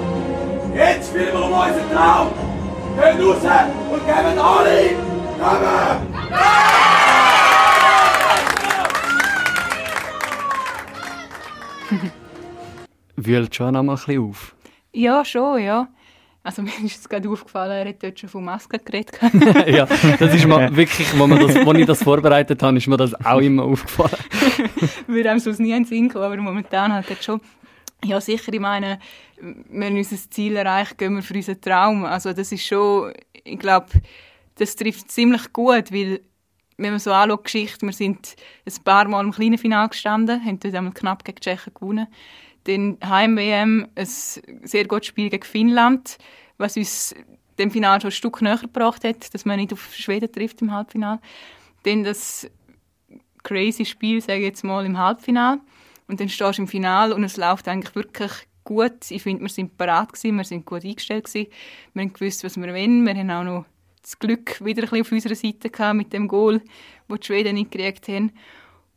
Jetzt spielen wir um unseren Traum. Gehen raus und geben alle. Kommen! Wühlt schon noch mal ein bisschen auf. Ja, schon, ja. Also mir ist es gerade aufgefallen, er hat dort schon von Masken geredet. ja, das ist mir wirklich, wo, das, als ich das vorbereitet habe, ist mir das auch immer aufgefallen. Würde einem sonst nie in den Sinn kommen, aber momentan halt jetzt schon. Ja, sicher, ich meine, wenn wir unser Ziel erreichen, gehen wir für unseren Traum. Also das ist schon, ich glaube, das trifft ziemlich gut, weil wenn man so anschaut, Geschichte, wir sind ein paar Mal im kleinen Finale gestanden, haben dort einmal knapp gegen die Tschechen gewonnen dann Heim-WM ein sehr gutes Spiel gegen Finnland, was uns dem Finale schon ein Stück näher gebracht hat, dass man nicht auf Schweden trifft im Halbfinale. Dann das crazy Spiel, sage ich jetzt mal, im Halbfinale. Und dann stehst du im Finale und es läuft eigentlich wirklich gut. Ich finde, wir sind parat gewesen, wir sind gut eingestellt gewesen. Wir haben gewusst, was wir wollen. Wir haben auch noch das Glück wieder ein bisschen auf unserer Seite gehabt mit dem Goal, das die Schweden nicht gekriegt haben.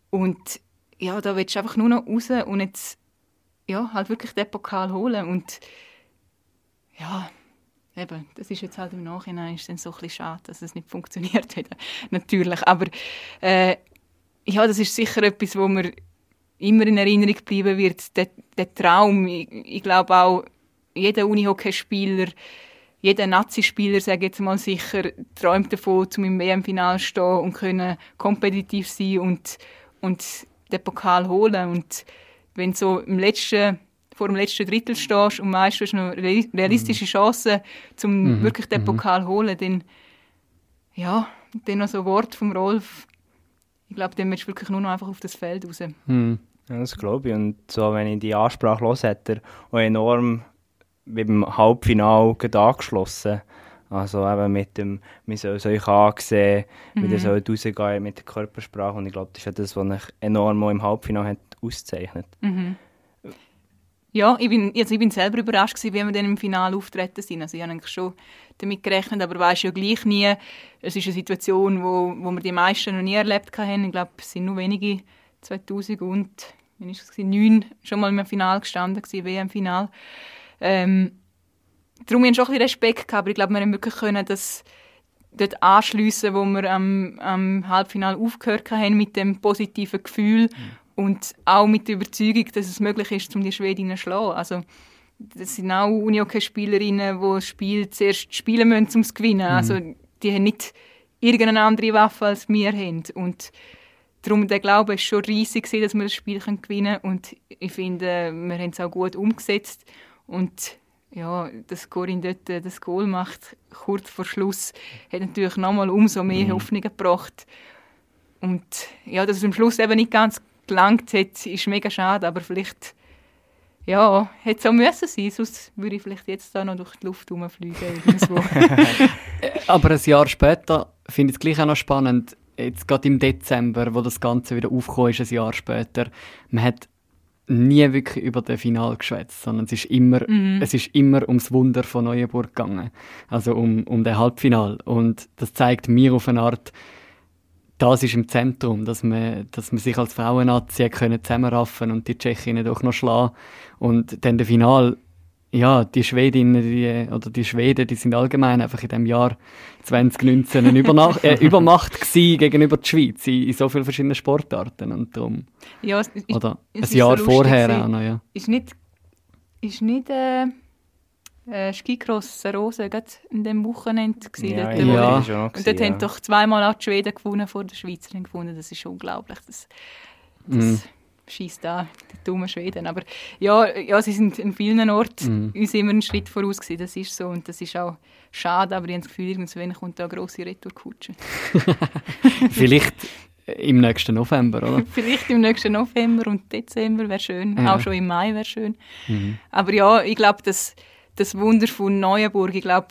Und ja, da willst du einfach nur noch raus und jetzt ja, halt wirklich den Pokal holen und ja, eben, das ist jetzt halt im Nachhinein ist dann so ein bisschen schade, dass es nicht funktioniert hat, natürlich, aber äh, ja, das ist sicher etwas, wo mir immer in Erinnerung bleiben wird, der, der Traum, ich, ich glaube auch, jeder Unihockeyspieler jeder Nazi-Spieler, sage jetzt mal sicher, träumt davon, zum im WM-Final zu stehen und können kompetitiv sein und, und den Pokal holen. Und wenn so im letzten, vor dem letzten Drittel stehst und meinst, du hast noch realistische Chancen, um mhm. wirklich den mhm. Pokal zu holen, dann, ja, dann noch so ein Wort vom Rolf. Ich glaube, dann willst du wirklich nur noch einfach auf das Feld raus. Mhm. Ja, das glaube ich. Und so, wenn ich die Ansprache höre, hat er auch enorm dem Halbfinale angeschlossen. Also eben mit dem, wir sollen es euch ansehen, mhm. wie ihr sollt rausgehen mit der Körpersprache. Und ich glaube, das ist ja das, was euch enorm im Halbfinale hat auszeichnet. Mhm. Ja, ich bin, also ich bin selber überrascht gewesen, wie wir dann im Finale auftreten sind. Also ich habe eigentlich schon damit gerechnet, aber weiß ja gleich nie. Es ist eine Situation, wo, wo wir die meisten noch nie erlebt haben. Ich glaube, es sind nur wenige 2009 schon mal im Finale gestanden, WM-Final. Ähm, darum haben wir schon ein bisschen Respekt gehabt, aber ich glaube, wir haben wirklich können das dort anschliessen, wo wir am, am Halbfinale aufgehört haben mit dem positiven Gefühl mhm. Und auch mit der Überzeugung, dass es möglich ist, um die Schwedinnen zu schlagen. Also, das sind auch Unihockey-Spielerinnen, die das Spiel zuerst spielen müssen, um es zu gewinnen. Mhm. Also, die haben nicht irgendeine andere Waffe als wir haben. Und darum der Glaube ist schon riesig, dass wir das Spiel gewinnen können. Und ich finde, wir haben es auch gut umgesetzt. Und ja, dass Corinne dort äh, das Goal macht, kurz vor Schluss, hat natürlich nochmal umso mehr mhm. Hoffnung gebracht. Und ja, dass es am Schluss eben nicht ganz gelangt hat, ist mega schade, aber vielleicht ja, hätte es auch müssen sein, sonst würde ich vielleicht jetzt da noch durch die Luft herumfliegen. aber ein Jahr später finde ich es gleich auch noch spannend, jetzt gerade im Dezember, wo das Ganze wieder aufgekommen ist, ein Jahr später, man hat nie wirklich über das Final geschwätzt, sondern es ist immer, mhm. es ist immer ums Wunder von Neuenburg gegangen. Also um, um den Halbfinal. Und das zeigt mir auf eine Art, das ist im Zentrum, dass man, dass man sich als Frauennazi zusammenraffen und die Tschechinnen doch noch schlagen. Und dann der Final ja, die Schwedinnen die, oder die Schweden, die sind allgemein einfach in dem Jahr 2019 eine äh, Übermacht gewesen gegenüber der Schweiz in, in, so vielen verschiedenen Sportarten und darum. Ja, es, oder ein Jahr so vorher auch noch, ja. Ist nicht, ist nicht äh, äh, Skicross Rose in dem Wochenende gewesen, ja, dort, ja. ja. Und dort ja. haben doch zweimal auch die Schweden gewonnen vor den Schweizern gewonnen. Das ist unglaublich. Das, das, mm schießt da die dummen Schweden. Aber ja, ja, sie sind in vielen Orten mhm. uns immer einen Schritt voraus gewesen. Das ist so und das ist auch schade, aber ich habe das Gefühl, irgendwann kommt da eine grosse Retourkutsche. Vielleicht im nächsten November, oder? Vielleicht im nächsten November und Dezember wäre schön. Ja. Auch schon im Mai wäre schön. Mhm. Aber ja, ich glaube, das, das Wunder von Neuenburg, ich glaube,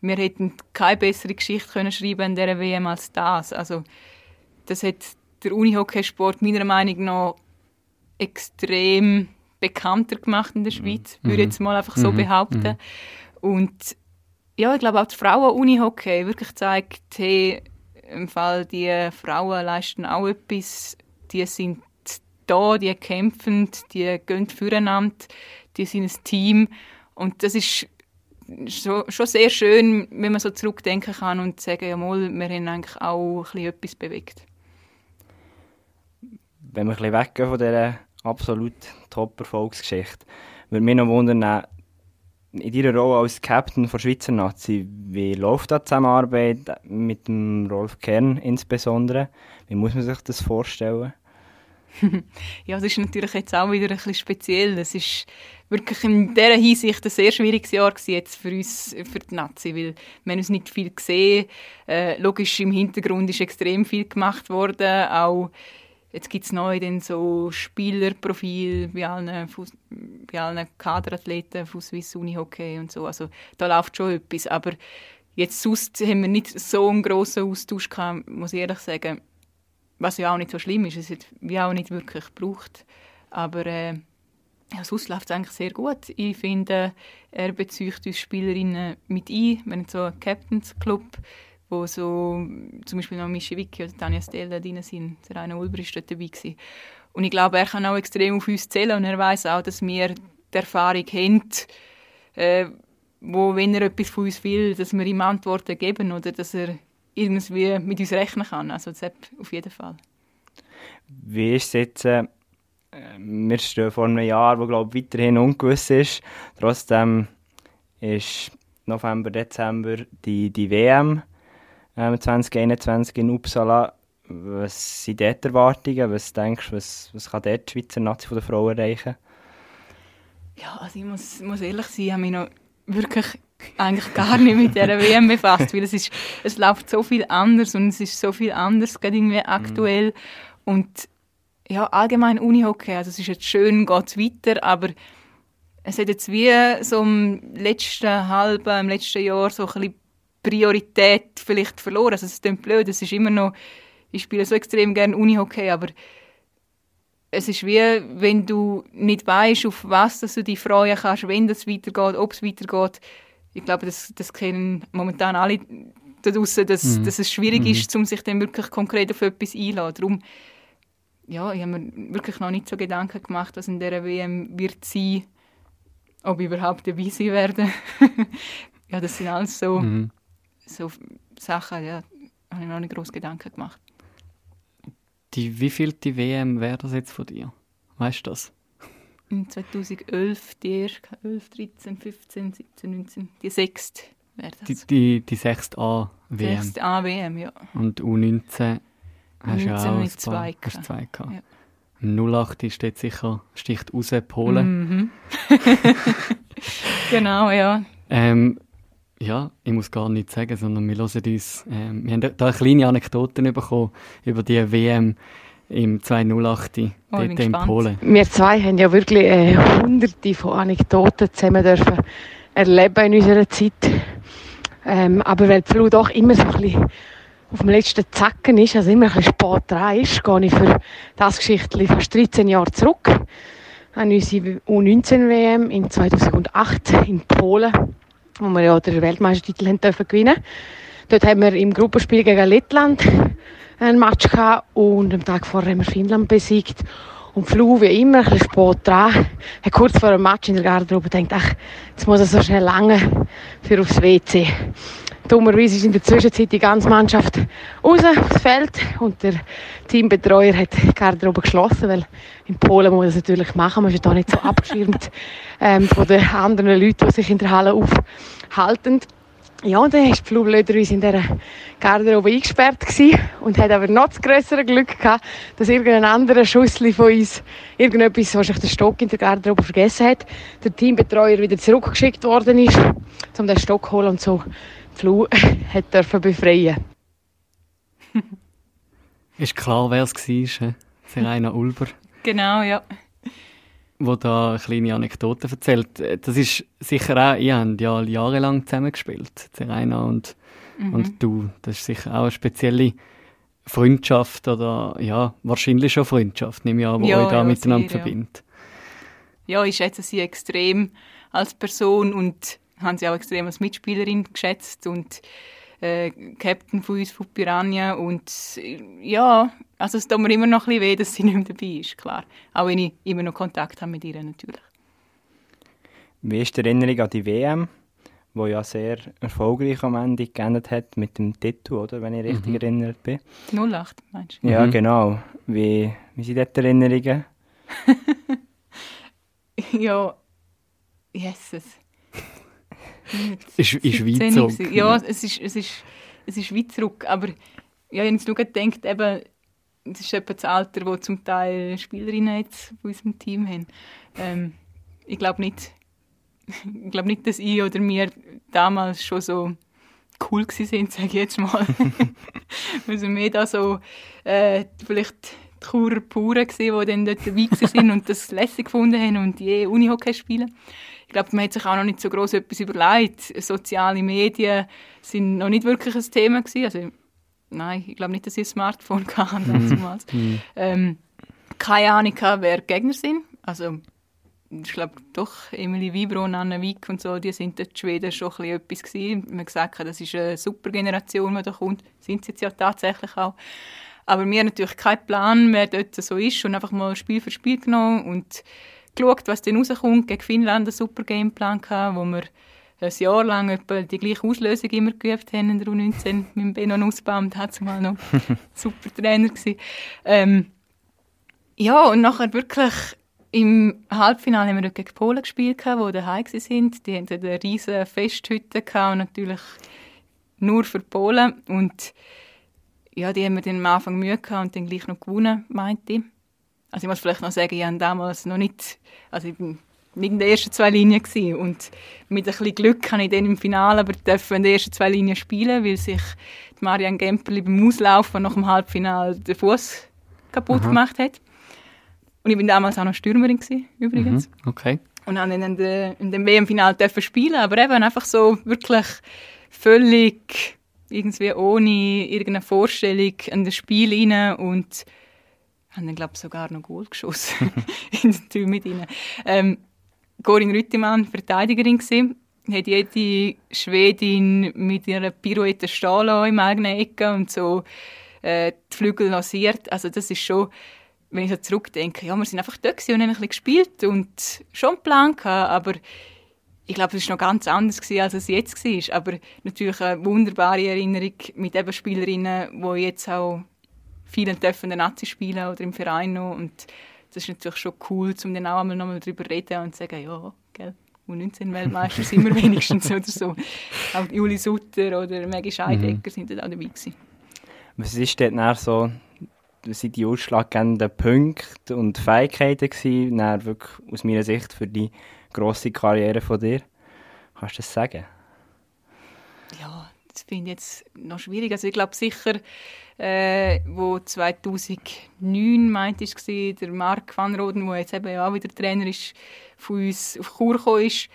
wir hätten keine bessere Geschichte können schreiben in dieser WM als das. Also, das hat der Unihockeysport meiner Meinung nach extrem bekannter gemacht in der mhm. Schweiz, würde ich jetzt mal einfach so mhm. behaupten. Mhm. Und ja, ich glaube auch die Frauen-Unihockey wirklich zeigt, hey, im Fall die Frauen leisten auch etwas, die sind da, die kämpfen, die gehen füreinander, die sind ein Team und das ist schon, schon sehr schön, wenn man so zurückdenken kann und sagen, ja mal, wir haben eigentlich auch ein etwas bewegt. Wenn wir ein bisschen weggehen von dieser absolut Top-Erfolgsgeschichte. Würde mich noch wundern, in deiner Rolle als Captain der Schweizer Nazi, wie läuft die Zusammenarbeit mit dem Rolf Kern insbesondere? Wie muss man sich das vorstellen? ja, es ist natürlich jetzt auch wieder ein bisschen speziell. Es ist wirklich in dieser Hinsicht ein sehr schwieriges Jahr jetzt für uns, für die Nazi, weil wir haben uns nicht viel gesehen. Äh, logisch, im Hintergrund ist extrem viel gemacht worden, auch Jetzt gibt es neu dann so Spielerprofil bei allen, Fuss, bei allen Kaderathleten von Swiss Unihockey und so. Also da läuft schon etwas. Aber jetzt sonst haben wir nicht so einen grossen Austausch gehabt, muss ich ehrlich sagen. Was ja auch nicht so schlimm ist. Es hat wie auch nicht wirklich gebraucht. Aber äh, ja, sonst läuft es eigentlich sehr gut. Ich finde, er bezieht uns Spielerinnen mit ein. Wir haben so einen Captains Club wo so zum Beispiel noch Mischewicki oder Tanja Stella drin sind. Der Rainer Ulber ist dort dabei gewesen. Und ich glaube, er kann auch extrem auf uns zählen und er weiß auch, dass wir die Erfahrung haben, äh, wo, wenn er etwas von uns will, dass wir ihm Antworten geben oder dass er irgendwie mit uns rechnen kann. Also das auf jeden Fall. Wie ist es jetzt, äh, wir stehen vor einem Jahr, wo glaube weiterhin ungewiss ist. Trotzdem ist November, Dezember die, die WM ähm, 2021 in Uppsala. Was sind dort Erwartungen? Was denkst du, was, was kann dort die Schweizer Nazi von der Frau erreichen? Ja, also ich muss, muss ehrlich sein, ich habe mich noch wirklich eigentlich gar nicht mit dieser WM befasst, weil es, ist, es läuft so viel anders und es ist so viel anders gerade irgendwie aktuell. Mhm. Und ja, allgemein Unihockey, also es ist jetzt schön, geht weiter, aber es hat jetzt wie so im letzten halben, im letzten Jahr so ein bisschen Priorität vielleicht verloren. Also es klingt blöd, es ist immer noch, ich spiele so extrem gerne Unihockey, aber es ist wie, wenn du nicht weißt, auf was dass du dich freuen kannst, wenn es weitergeht, ob es weitergeht. Ich glaube, das, das kennen momentan alle da draussen, dass, mhm. dass es schwierig mhm. ist, um sich dann wirklich konkret auf etwas einzuladen. Darum, ja, ich habe mir wirklich noch nicht so Gedanken gemacht, was in dieser WM wird sein, ob ich überhaupt dabei sein werde. ja, das sind alles so, mhm. so Sachen, ja, habe ich noch nicht groß Gedanken gemacht. Die wievielte WM wäre das jetzt von dir? Weißt du das? In 2011, die erste, 11, 13, 15, 17, 19, die sechste wäre das. Die, die, die sechste A-WM? Sechste A-WM, ja. Und U19 hast du ja auch mit zwei, hast zwei gehabt. Ja. 08 steht sicher, sticht raus, Polen. Mhm. genau, ja. Ähm, ja, ich muss gar nichts sagen, sondern wir hören uns. Äh, wir haben da eine kleine Anekdoten bekommen über die WM im 2008 oh, dort in Polen. Wir zwei haben ja wirklich äh, hunderte von Anekdoten zusammen dürfen erleben in unserer Zeit. Ähm, aber weil die Flu doch immer so ein bisschen auf dem letzten Zacken ist, also immer ein bisschen spät dran ist, gehe ich für das Geschichtchen fast 13 Jahre zurück an unsere U19-WM in 2008 in Polen wo wir ja den Weltmeistertitel haben dürfen gewinnen. Dort haben wir im Gruppenspiel gegen Lettland ein Match gehabt und am Tag vorher haben wir Finnland besiegt. Und Flu, wie immer, ein bisschen spät dran, hat kurz vor dem Match in der Garderobe gedacht, ach, jetzt muss er so schnell lange für aufs WC. Dummerweise ist in der Zwischenzeit die ganze Mannschaft raus aufs Feld und der Teambetreuer hat die Garderobe geschlossen, weil in Polen muss man das natürlich machen, man ist ja da nicht so abgeschirmt ähm, von den anderen Leuten, die sich in der Halle aufhalten. Ja, und dann war die Flu blöderweise in dieser Garderobe eingesperrt gewesen und hat aber noch das grössere Glück gehabt, dass irgendein anderer Schussli von uns irgendetwas, was sich der Stock in der Garderobe vergessen hat, der Teambetreuer wieder zurückgeschickt worden ist, um den Stock zu holen und so Flu hat dürfen befreien. ist klar, wer es war, Serena Ulber. Genau, ja. Wo da eine kleine Anekdote erzählt. Das ist sicher auch, ihr habt ja jahrelang zusammengespielt, Serena und, mhm. und du. Das ist sicher auch eine spezielle Freundschaft oder ja, wahrscheinlich schon Freundschaft, nehme ich an, die ja, euch da ja, miteinander sehr, verbindet. Ja. ja, ich schätze sie extrem als Person und haben sie auch extrem als Mitspielerin geschätzt und äh, Captain von uns von Piranha und äh, ja, also es tut mir immer noch ein bisschen weh, dass sie nicht mehr dabei ist, klar. Auch wenn ich immer noch Kontakt habe mit ihr natürlich. Wie ist die Erinnerung an die WM, wo ja sehr erfolgreich am Ende geendet hat mit dem Titel, oder, wenn ich richtig mhm. erinnert bin? 08, meinst du? Ja, mhm. genau. Wie, wie sind dort die Erinnerungen? ja, Jesus ist, ist weit zurück. Ja, es ist, es, ist, es ist weit zurück. Aber ja, ich habe jetzt nur gedacht, eben, es ist etwa das Alter, wo zum Teil Spielerinnen jetzt von unserem Team haben. Ähm, ich glaube nicht, ich glaube nicht, dass ich oder wir damals schon so cool sind, sage ich jetzt mal. wir sind mehr da so äh, vielleicht die Churer Puren gewesen, die dann dort dabei waren und das lässig gefunden haben und je Unihockey spielen ich glaube, man hat sich auch noch nicht so groß etwas überlegt. Soziale Medien sind noch nicht wirklich ein Thema gewesen. Also, nein, ich glaube nicht, dass ich ein Smartphone hatte damals. Mm. ähm, keine Ahnung, wer Gegner sind. Also, ich glaube doch, Emily Vibro und Anne Wick und so, die sind in Schweden schon ein etwas gewesen. Man gesagt, das ist eine super Generation, die da kommt. Sind sie jetzt ja tatsächlich auch. Aber wir haben natürlich keinen Plan, wer dort so ist und einfach mal Spiel für Spiel genommen und geschaut, was dann rauskommt. Gegen Finnland einen super Gameplan gehabt, wo wir ein Jahr lang etwa die gleiche Auslösung immer geübt haben in der U19 mit Benno Nussbaum, der hat mal noch super Trainer gewesen. Ähm, ja, und nachher wirklich im Halbfinale haben wir gegen Polen gespielt, die daheim sind. Die hatten eine riesige Festhütte und natürlich nur für Polen. Und ja, die haben wir dann am Anfang Mühe gehabt und dann gleich noch gewonnen, meinte ich. Also ich muss vielleicht noch sagen, ich habe damals noch nicht, also ich bin nicht in den ersten zwei Linien gewesen. und mit ein bisschen Glück kann ich dann im Finale aber in den ersten zwei Linien spielen, weil sich Marianne Gemperli beim Auslaufen nach dem Halbfinale den Fuß kaputt Aha. gemacht hat. Und ich bin damals auch noch Stürmerin gewesen, übrigens. Mhm, okay. Und dann in, dem WM-Finale spielen, aber eben einfach so wirklich völlig irgendwie ohne irgendeine Vorstellung in das Spiel rein und haben dann, glaube ich, sogar noch Goal geschossen in den mit ihnen. Ähm, Corinne Rüttimann, Verteidigerin gewesen, hat jede Schwedin mit ihrer Pirouette stehen im eigenen Ecke und so äh, die Flügel lanciert. Also das ist schon, wenn ich so zurückdenke, ja, wir sind einfach da und haben ein bisschen gespielt und schon einen Plan gehabt, aber ich glaube, es war noch ganz anders, gewesen, als es jetzt war. Aber natürlich eine wunderbare Erinnerung mit eben Spielerinnen, die jetzt auch vielen dürfen der Nazi spielen oder im Verein noch. Und das ist natürlich schon cool, um dann auch einmal nochmal darüber reden und zu sagen, ja, gell, U19-Weltmeister sind wir wenigstens oder so. Auch Juli Sutter oder Maggie Scheidecker mhm. sind da auch dabei gewesen. Was ist denn so, sind die ausschlaggebenden Punkte und Fähigkeiten gewesen, wirklich aus meiner Sicht für die grosse Karriere von dir. Kannst du das sagen? Ja, das finde ich jetzt noch schwierig. Also ich glaube sicher, äh, wo 2009 meint ich der Marc van Roden, der jetzt eben auch wieder Trainer ist, von uns auf Chur gekommen ist.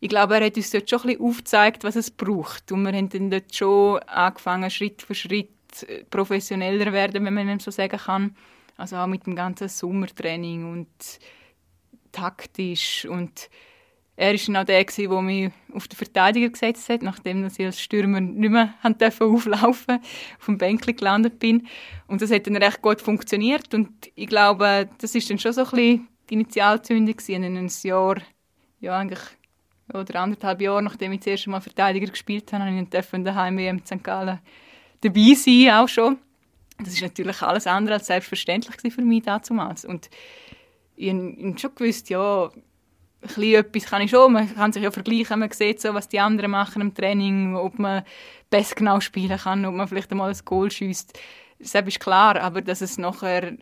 Ich glaube, er hat uns dort schon ein bisschen aufgezeigt, was es braucht. Und wir haben dann dort schon angefangen, Schritt für Schritt äh, professioneller werden, wenn man so sagen kann. Also auch mit dem ganzen Sommertraining und taktisch und er war auch der, der mich auf den Verteidiger gesetzt hat, nachdem ich als Stürmer nicht mehr auflaufen auf dem Bänkchen gelandet bin. Und das hat dann recht gut funktioniert und ich glaube, das ist dann schon so ein bisschen die Initialzündung gewesen. In einem Jahr, ja eigentlich, oder anderthalb Jahre, nachdem ich das erste Mal Verteidiger gespielt habe, habe ich daheim in St. Gallen dabei sein, auch schon. Das ist natürlich alles andere als selbstverständlich für mich damals. Und ich habe schon gewusst, ja, ein etwas kann ich schon. Man kann sich ja vergleichen, man sieht so, was die anderen machen im Training, ob man besser genau spielen kann, ob man vielleicht einmal ein Goal schießt. Das ist klar, aber dass es nachher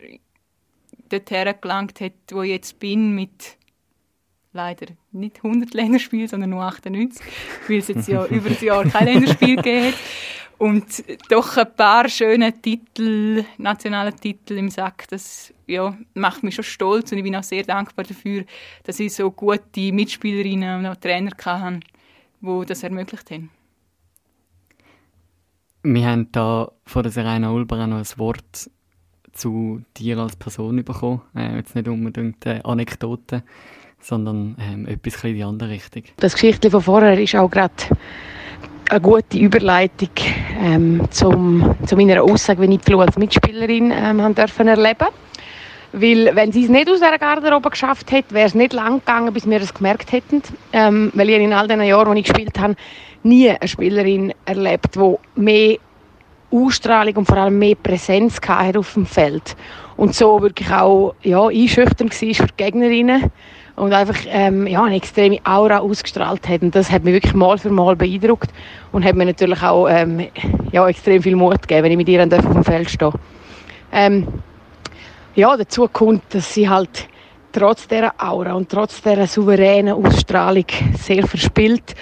dorthin gelangt hat, wo ich jetzt bin, mit leider nicht 100 Länderspielen, sondern nur 98, weil es jetzt ja über das Jahr kein Länderspiel gegeben hat und doch ein paar schöne Titel, nationale Titel im Sack, das ja, macht mich schon stolz und ich bin auch sehr dankbar dafür, dass ich so gute Mitspielerinnen und auch Trainer hatte, die das ermöglicht haben. Wir haben da von der Serena Ulber noch ein Wort zu dir als Person bekommen. Äh, jetzt nicht unbedingt äh, Anekdoten, sondern ähm, etwas in die andere Richtung. Das Geschichte von vorher ist auch gerade eine gute Überleitung ähm, zum, zu meiner Aussage, wenn ich die Flo als Mitspielerin ähm, haben dürfen erleben weil wenn sie es nicht aus der Garderobe geschafft hätte, wäre es nicht lang gegangen, bis wir es gemerkt hätten. Ähm, weil ich in all den Jahren, wo ich gespielt habe, nie eine Spielerin erlebt, die mehr Ausstrahlung und vor allem mehr Präsenz hatte auf dem Feld. Und so wirklich auch ja, einschüchternd war für die Gegnerinnen und einfach ähm, ja, eine extreme Aura ausgestrahlt hat. Und das hat mich wirklich mal für mal beeindruckt und hat mir natürlich auch ähm, ja, extrem viel Mut gegeben, wenn ich mit ihr auf dem Feld stehe. Ähm, ja, dazu kommt, dass sie halt trotz dieser Aura und trotz dieser souveränen Ausstrahlung sehr verspielt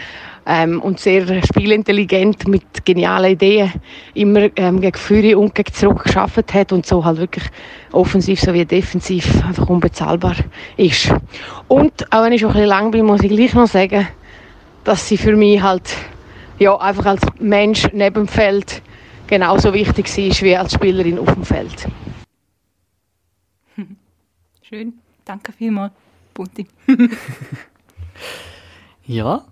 ähm, und sehr spielintelligent mit genialen Ideen immer ähm, gegen Führer und gegen zurück geschafft hat und so halt wirklich offensiv sowie defensiv einfach unbezahlbar ist. Und auch wenn ich schon ein bisschen lang bin, muss ich gleich noch sagen, dass sie für mich halt ja, einfach als Mensch neben dem Feld genauso wichtig ist wie als Spielerin auf dem Feld. Schön, danke vielmals, Bunti. ja,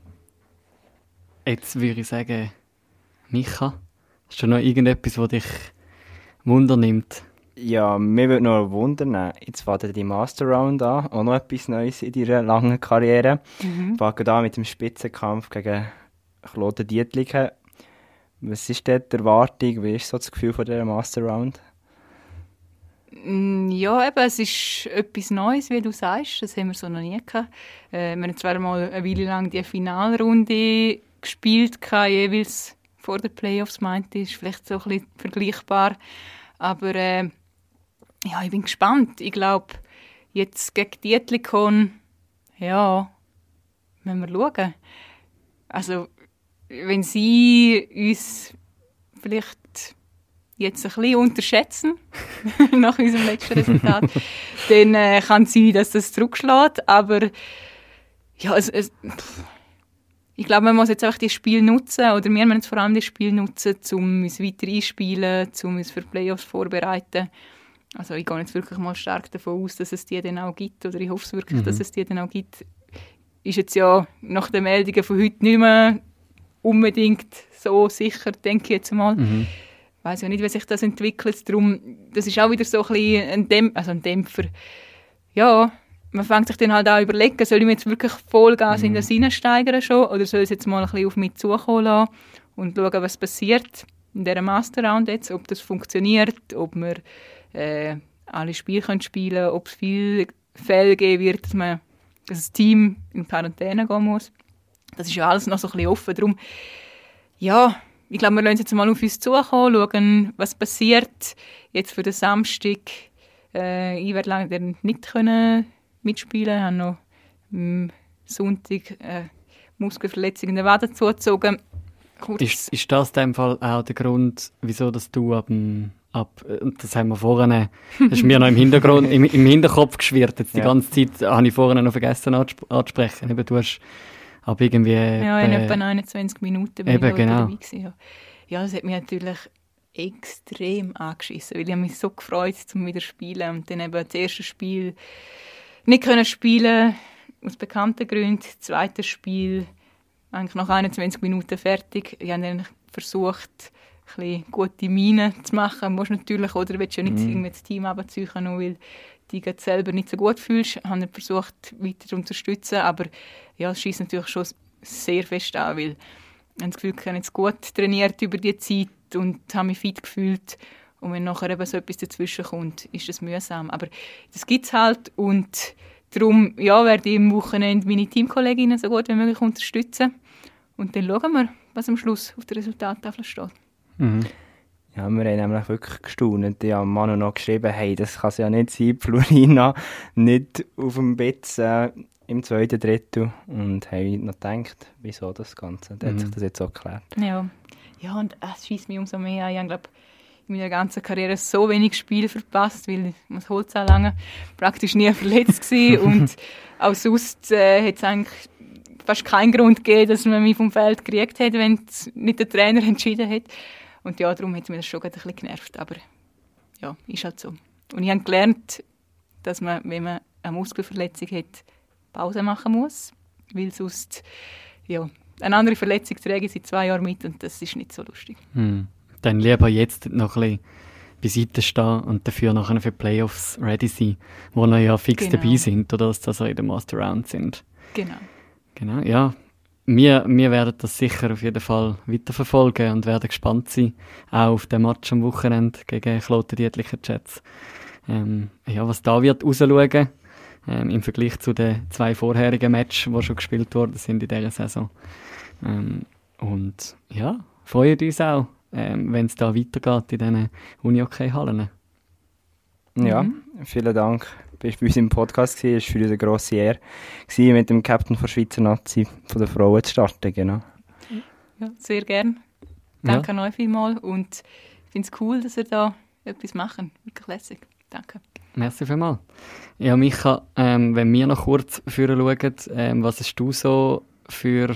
Jetzt würde ich sagen, Micha, hast du noch irgendetwas, was dich wundernimmt? Ja, mir würde noch wundern, jetzt fängt die Master Round an, auch noch etwas Neues in deiner langen Karriere. Mhm. Fangen da mit dem Spitzenkampf gegen Claude Dietliken. Was ist dort die Erwartung? Wie ist so das Gefühl von dieser Master Round? Mm, ja, eben, es ist etwas Neues, wie du sagst. Das haben wir so noch nie gehabt. Äh, wir haben zwar mal eine Weile lang die Finalrunde gespielt, jeweils vor den Playoffs, meinte ich. Ist vielleicht so ein bisschen vergleichbar. Aber äh, ja, ich bin gespannt. Ich glaube, jetzt gegen Dietlikon, ja, müssen wir schauen. Also, wenn sie uns vielleicht jetzt ein bisschen unterschätzen, nach unserem letzten Resultat, dann äh, kann es sein, dass das zurückschlägt. Aber ja, es, es, ich glaube, man muss jetzt einfach das Spiel nutzen, oder wir müssen vor allem das Spiel nutzen, um uns weiter einspielen, um uns für Playoffs vorzubereiten. Also ich gehe jetzt wirklich mal stark davon aus, dass es die dann auch gibt, oder ich hoffe es wirklich, mhm. dass es die dann auch gibt. Ist jetzt ja nach den Meldungen von heute nicht mehr unbedingt so sicher, denke ich jetzt mal. Mhm. Ich weiß ja nicht, wie sich das entwickelt. Darum, das ist auch wieder so ein, bisschen ein, Dämpf also ein Dämpfer. Ja, man fängt sich dann halt auch überlegen, soll ich mir jetzt wirklich Vollgas mhm. in das reinsteigern schon oder soll ich es jetzt mal ein bisschen auf mich zukommen lassen und schauen, was passiert in dieser Masterround jetzt, ob das funktioniert, ob wir äh, alle Spiele können spielen ob es viele Fälle geben wird, dass, man, dass das Team in Quarantäne gehen muss. Das ist ja alles noch so ein bisschen offen. Darum, ja, ich glaube, wir lassen jetzt mal auf uns zukommen, schauen, was passiert. Jetzt für den Samstag. Äh, ich werde lange nicht können mitspielen. Ich habe noch am Sonntag äh, Muskelverletzung in der Wade zugezogen. Ist, ist das in dem Fall auch der Grund, wieso dass du ab, ab das haben wir vorhin, das ist mir noch im Hintergrund, im, im Hinterkopf geschwirrt. Jetzt die ja. ganze Zeit habe ich vorhin noch vergessen anzusprechen. Eben, du hast ab irgendwie... Ja, in äh, etwa 29 Minuten bin eben, ich genau. dabei gewesen, ja. ja, das hat mich natürlich extrem angeschissen, weil ich mich so gefreut zum wieder spielen und dann eben das erste Spiel nicht können spielen aus bekannten Gründen. Das zweite Spiel eigentlich nach 21 Minuten fertig. Ich habe dann versucht, ein gute Miene zu machen. Du musst natürlich, oder willst ja nicht mm. das Team abziehen, nur weil du dich selber nicht so gut fühlst. Ich habe versucht, weiter zu unterstützen, aber ja, es schießt natürlich schon sehr fest an, weil ich habe das Gefühl, ich habe jetzt gut trainiert über die Zeit und habe mich fit gefühlt. Und wenn nachher eben so etwas dazwischen kommt, ist das mühsam. Aber das gibt es halt und darum ja, werde ich am Wochenende meine Teamkolleginnen so gut wie möglich unterstützen. Und dann schauen wir, was am Schluss auf der Resultattafel steht. Mhm. Ja, wir haben nämlich wirklich gestaunt. Ich habe Manu noch geschrieben, hey, das kann es ja nicht sein, Florina nicht auf dem Bett äh, im zweiten Drittel. Und habe noch gedacht, wieso das Ganze? Dann mhm. hat sich das jetzt so geklärt. Ja, ja und es schießt mich umso mehr an. Ich glaube, meiner ganzen Karriere so wenig Spiele verpasst, weil man holt so lange praktisch nie verletzt war und auch sonst äh, hat es eigentlich fast keinen Grund gegeben, dass man mich vom Feld gekriegt hat, wenn nicht der Trainer entschieden hat. Und ja, darum hat es mich das schon ein bisschen genervt, aber ja, ist halt so. Und ich habe gelernt, dass man, wenn man eine Muskelverletzung hat, Pause machen muss, weil sonst, ja, eine andere Verletzung träge ich seit zwei Jahren mit und das ist nicht so lustig. Hm dann lieber jetzt noch ein bisschen beiseite stehen und dafür nachher für Playoffs ready sein, wo wir ja fix genau. dabei sind oder dass das auch in der Master Round sind. Genau. Genau, ja. Wir, wir werden das sicher auf jeden Fall weiterverfolgen und werden gespannt sein, auch auf den Match am Wochenende gegen Kloten Dietlicher Jets. Ähm, ja, was da wird rausschauen, ähm, im Vergleich zu den zwei vorherigen Matches, die schon gespielt worden sind in dieser Saison. Ähm, und ja, freuen uns auch ähm, wenn es da weitergeht in diesen Uni-Hockey-Hallen. Ja, mhm. vielen Dank. Du bist bei uns im Podcast. Es war für uns eine grosse Ehre, mit dem Captain der Schweizer Nazi von der Frauen zu starten. Genau. Ja, sehr gerne. Danke ja. euch vielmals und ich finde es cool, dass ihr da etwas machen. Wirklich lässig. Danke. Merci vielmals. Ja, Micha, ähm, wenn wir noch kurz führen schauen, ähm, was hast du so für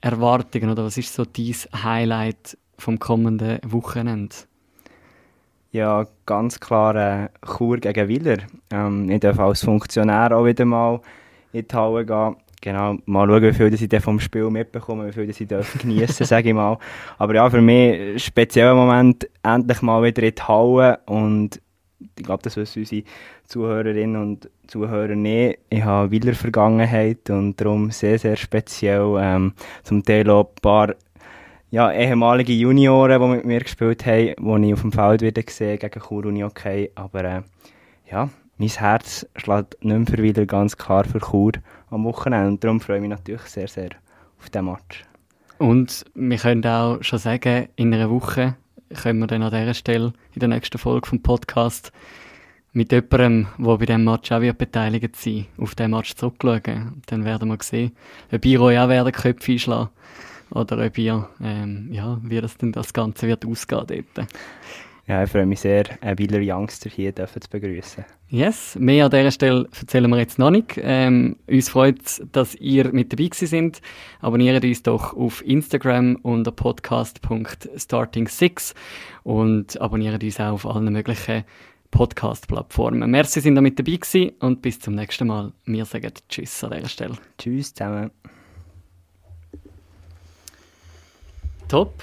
Erwartungen oder was ist so dein Highlight vom kommenden Wochenende? Ja, ganz klar äh, Chur gegen Willer. Ähm, ich darf als Funktionär auch wieder mal in die Halle gehen. Genau, mal schauen, wie viel ich vom Spiel mitbekomme, wie viel ich geniessen sage ich mal. Aber ja, für mich ein spezieller Moment, endlich mal wieder in die Halle und ich glaube, das wissen unsere Zuhörerinnen und Zuhörer nicht. Ich habe Willer Vergangenheit und darum sehr, sehr speziell. Ähm, zum Teil auch ein paar ja, ehemalige Junioren, die mit mir gespielt haben, die ich auf dem Feld wieder gesehen gegen Chur Uni okay. Aber äh, ja, mein Herz schlägt nicht mehr wieder ganz klar für Chur am Wochenende. Und darum freue ich mich natürlich sehr, sehr auf diesen Match. Und wir können auch schon sagen, in einer Woche können wir dann an dieser Stelle in der nächsten Folge vom Podcast mit jemandem, der bei diesem Match auch wird beteiligt sein auf diesen Match zurückschauen. Dann werden wir sehen, ob ihr euch auch werden Köpfe einschlagen oder ob ihr, ähm, ja, wie das denn das Ganze wird ausgehen dort. Ja, ich freue mich sehr, einen Wieler Youngster hier zu begrüßen. Yes, mehr an dieser Stelle erzählen wir jetzt noch nicht. Ähm, uns freut es, dass ihr mit dabei sind. Abonniert uns doch auf Instagram unter podcast.starting6 und abonniert uns auch auf allen möglichen Podcast-Plattformen. Merci, sind mit dabei gewesen und bis zum nächsten Mal. Wir sagen Tschüss an dieser Stelle. Tschüss zusammen. Top.